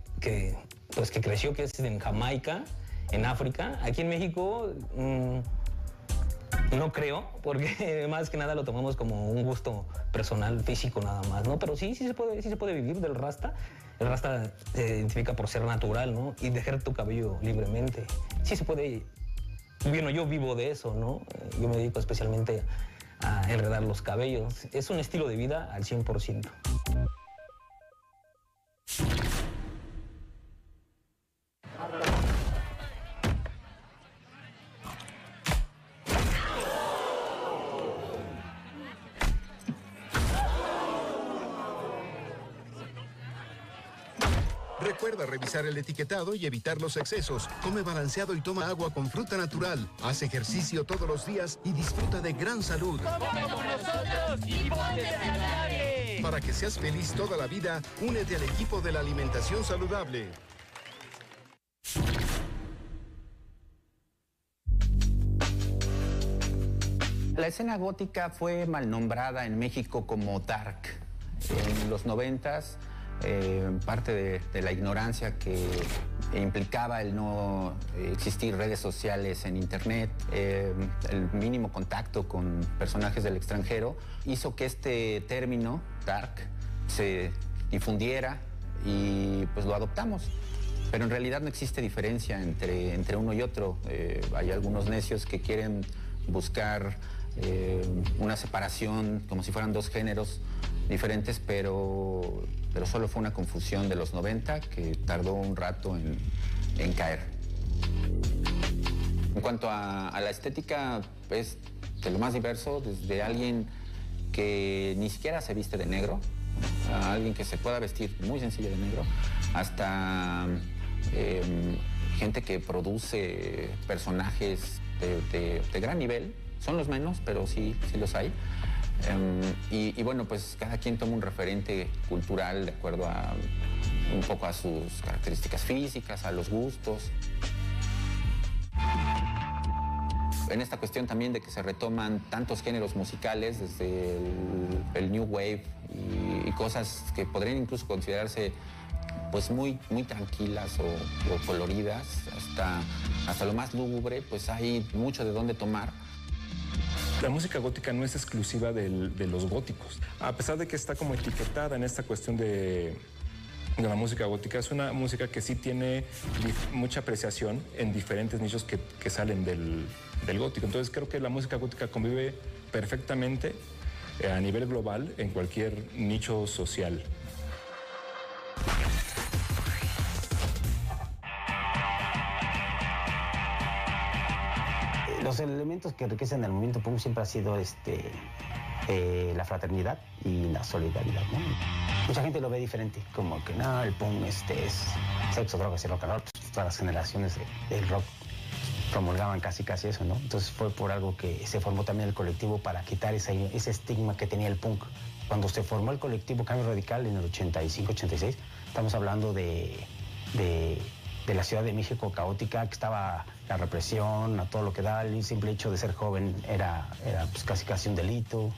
[SPEAKER 30] pues que creció, que es en Jamaica, en África. Aquí en México... Mm, no creo, porque más que nada lo tomamos como un gusto personal, físico nada más, ¿no? Pero sí, sí se puede, sí se puede vivir del rasta. El rasta se identifica por ser natural, ¿no? Y dejar tu cabello libremente. Sí se puede. Bueno, yo vivo de eso, ¿no? Yo me dedico especialmente a enredar los cabellos. Es un estilo de vida al 100%.
[SPEAKER 31] Revisar el etiquetado y evitar los excesos. Come balanceado y toma agua con fruta natural. Haz ejercicio todos los días y disfruta de gran salud. Para que seas feliz toda la vida, únete al equipo de la alimentación saludable.
[SPEAKER 28] La escena gótica fue mal nombrada en México como dark. En los noventas, eh, parte de, la ignorancia que implicaba el no existir redes sociales en internet, eh, el mínimo contacto con personajes del extranjero, hizo que este término, dark, se difundiera y pues lo adoptamos. Pero en realidad no existe diferencia entre, entre uno y otro. Eh, hay algunos necios que quieren buscar una separación como si fueran dos géneros diferentes, pero, pero solo fue una confusión de los 90 que tardó un rato en, caer. En cuanto a, la estética, es de lo más diverso, desde alguien que ni siquiera se viste de negro, a alguien que se pueda vestir muy sencillo de negro, hasta eh, gente que produce personajes de, de, de gran nivel, son los menos, pero sí, sí los hay. Um, y, bueno, pues cada quien toma un referente cultural de acuerdo a un poco a sus características físicas, a los gustos. En esta cuestión también de que se retoman tantos géneros musicales, desde el, New Wave y, cosas que podrían incluso considerarse pues muy, muy tranquilas o, o coloridas, hasta, hasta lo más lúgubre, pues hay mucho de dónde tomar.
[SPEAKER 32] La música gótica no es exclusiva de los góticos. A pesar de que está como etiquetada en esta cuestión de, la música gótica, es una música que sí tiene mucha apreciación en diferentes nichos que, salen del, del, gótico. Entonces creo que la música gótica convive perfectamente eh, a nivel global en cualquier nicho social.
[SPEAKER 30] Los elementos que enriquecen el movimiento punk siempre ha sido este, eh, la fraternidad y la solidaridad. Mucha gente lo ve diferente, como que no, el punk este, es sexo, drogas y rock and roll. Pues, todas las generaciones de, del rock promulgaban casi casi eso, ¿no? Entonces fue por algo que se formó también el colectivo para quitar esa, ese estigma que tenía el punk. Cuando se formó el colectivo Cambio Radical en el 85-86, estamos hablando de, de la Ciudad de México caótica, que estaba la represión, a todo lo que da, el simple hecho de ser joven era, era pues casi casi un delito.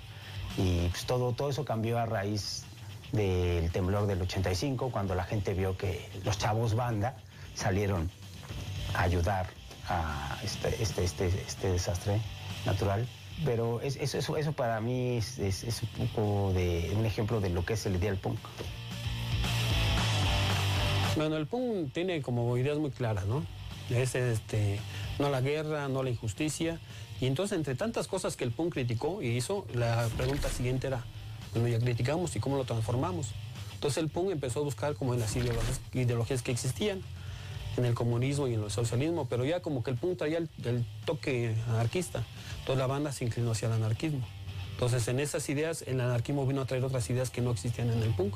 [SPEAKER 30] Y pues todo, todo eso cambió a raíz del temblor del 85, cuando la gente vio que los chavos banda salieron a ayudar a este, este, este, este desastre natural. Pero es, eso, eso, eso, para mí es, es, es, un poco de un ejemplo de lo que es el ideal punk.
[SPEAKER 33] Bueno, el punk tiene como ideas muy claras, ¿no? Es este, no la guerra, no la injusticia. Y entonces, entre tantas cosas que el punk criticó y hizo, la pregunta siguiente era, bueno, ya criticamos y cómo lo transformamos. Entonces el punk empezó a buscar como en las ideologías, ideologías que existían, en el comunismo y en el socialismo, pero ya como que el punk traía el, toque anarquista. Entonces la banda se inclinó hacia el anarquismo. Entonces en esas ideas, el anarquismo vino a traer otras ideas que no existían en el punk,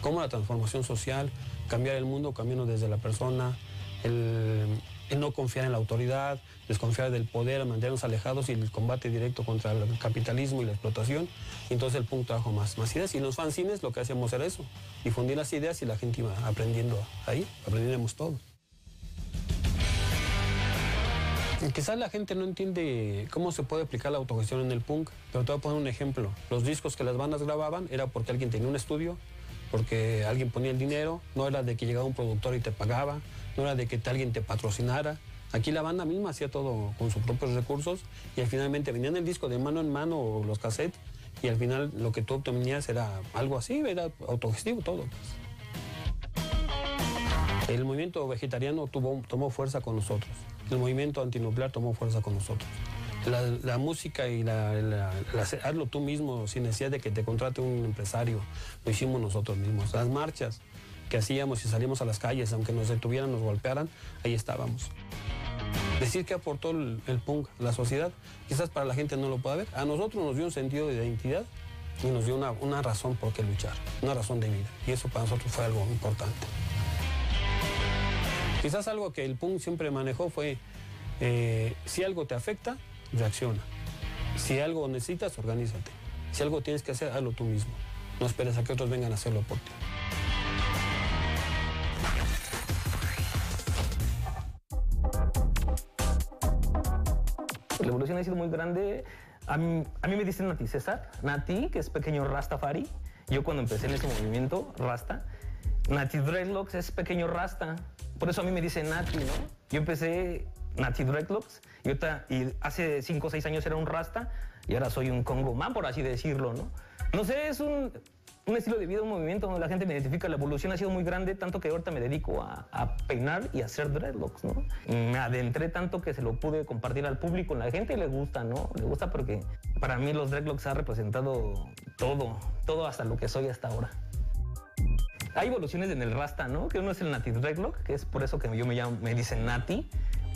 [SPEAKER 33] como la transformación social, cambiar el mundo cambiando desde la persona, el, no confiar en la autoridad, desconfiar del poder, mantenernos alejados y el combate directo contra el capitalismo y la explotación. Entonces el punk trajo más, ideas. Y los fanzines lo que hacíamos era eso, difundir las ideas y la gente iba aprendiendo ahí, aprendíamos todo. Quizás la gente no entiende cómo se puede aplicar la autogestión en el punk, pero te voy a poner un ejemplo. Los discos que las bandas grababan era porque alguien tenía un estudio, porque alguien ponía el dinero, no era de que llegaba un productor y te pagaba, no era de que alguien te patrocinara. Aquí la banda misma hacía todo con sus propios recursos y al finalmente vendían el disco de mano en mano o los cassettes y al final lo que tú obtenías era algo así, era autogestivo todo. El movimiento vegetariano tuvo, tomó fuerza con nosotros. El movimiento antinuclear tomó fuerza con nosotros. La, la música y la, la, la, tú mismo sin necesidad de que te contrate un empresario, lo hicimos nosotros mismos. Las marchas que hacíamos y salíamos a las calles, aunque nos detuvieran, nos golpearan, ahí estábamos. Decir que aportó el, el punk la sociedad, quizás para la gente no lo pueda ver. A nosotros nos dio un sentido de identidad y nos dio una, una razón por qué luchar, una razón de vida. Y eso para nosotros fue algo importante. Quizás algo que el PUN siempre manejó fue, eh, si algo te afecta, reacciona. Si algo necesitas, organízate. Si algo tienes que hacer, hazlo tú mismo. No esperes a que otros vengan a hacerlo por ti.
[SPEAKER 34] La evolución ha sido muy grande. A mí, a mí me dicen Nati César, Nati, que es pequeño Rastafari. Yo cuando empecé en ese movimiento, Rasta, Nati Dreadlocks es pequeño Rasta. Por eso a mí me dicen Nati, ¿no? Yo empecé Nati Dreadlocks y, ahorita- y hace 5 o 6 años era un Rasta y ahora soy un Congo Man, por así decirlo, ¿no? No sé, es un, un estilo de vida, un movimiento donde la gente me identifica. La evolución ha sido muy grande, tanto que ahorita me dedico a, peinar y a hacer dreadlocks, ¿no? Me adentré tanto que se lo pude compartir al público. La gente le gusta, ¿no? Le gusta porque para mí los dreadlocks ha representado todo, todo hasta lo que soy hasta ahora. Hay evoluciones en el Rasta, ¿no? Que uno es el Nati Dreadlock, que es por eso que yo me llamo, me dicen Nati.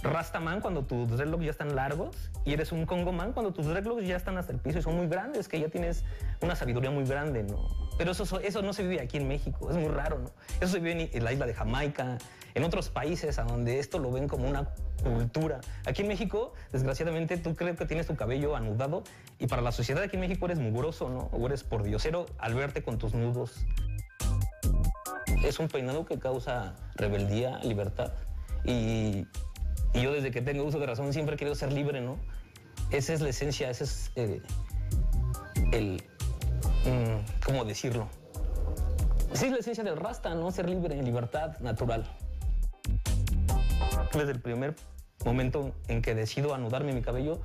[SPEAKER 34] Rastaman cuando tus dreadlocks ya están largos y eres un Congo Man cuando tus dreadlocks ya están hasta el piso y son muy grandes, que ya tienes una sabiduría muy grande, ¿no? Pero eso, eso no se vive aquí en México, es muy raro, ¿no? Eso se vive en, la isla de Jamaica, en otros países a donde esto lo ven como una cultura. Aquí en México, desgraciadamente, tú crees que tienes tu cabello anudado y para la sociedad aquí en México eres mugroso, ¿no? O eres pordiosero al verte con tus nudos. Es un peinado que causa rebeldía, libertad. Y, y yo desde que tengo uso de razón siempre he querido ser libre, ¿no? Esa es la esencia, ese es eh, el... mm, ¿Cómo decirlo? Sí, es la esencia del rasta, ¿no? Ser libre, libertad, natural. Desde el primer momento en que decido anudarme mi cabello,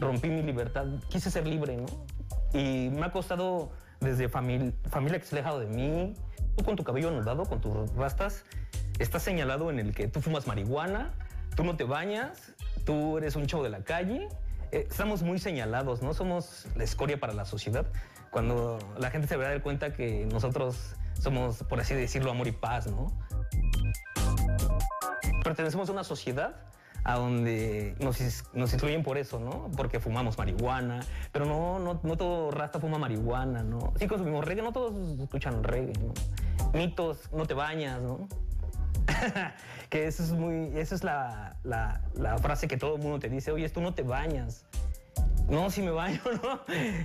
[SPEAKER 34] rompí mi libertad, quise ser libre, ¿no? Y me ha costado desde famil- familia que se ha alejado de mí. Tú con tu cabello anudado, con tus rastas, estás señalado en el que tú fumas marihuana, tú no te bañas, tú eres un chavo de la calle. Eh, estamos muy señalados, ¿no? Somos la escoria para la sociedad. Cuando la gente se va a dar cuenta que nosotros somos, por así decirlo, amor y paz, ¿no? Pertenecemos a una sociedad a donde nos, nos excluyen por eso, ¿no? Porque fumamos marihuana, pero no, no, no todo rasta fuma marihuana, ¿no? Sí consumimos reggae, no todos escuchan reggae, ¿no? Mitos, no te bañas, ¿no? que eso es muy, esa es la, la, la frase que todo el mundo te dice, oye, tú no te bañas. No, si me baño, ¿no?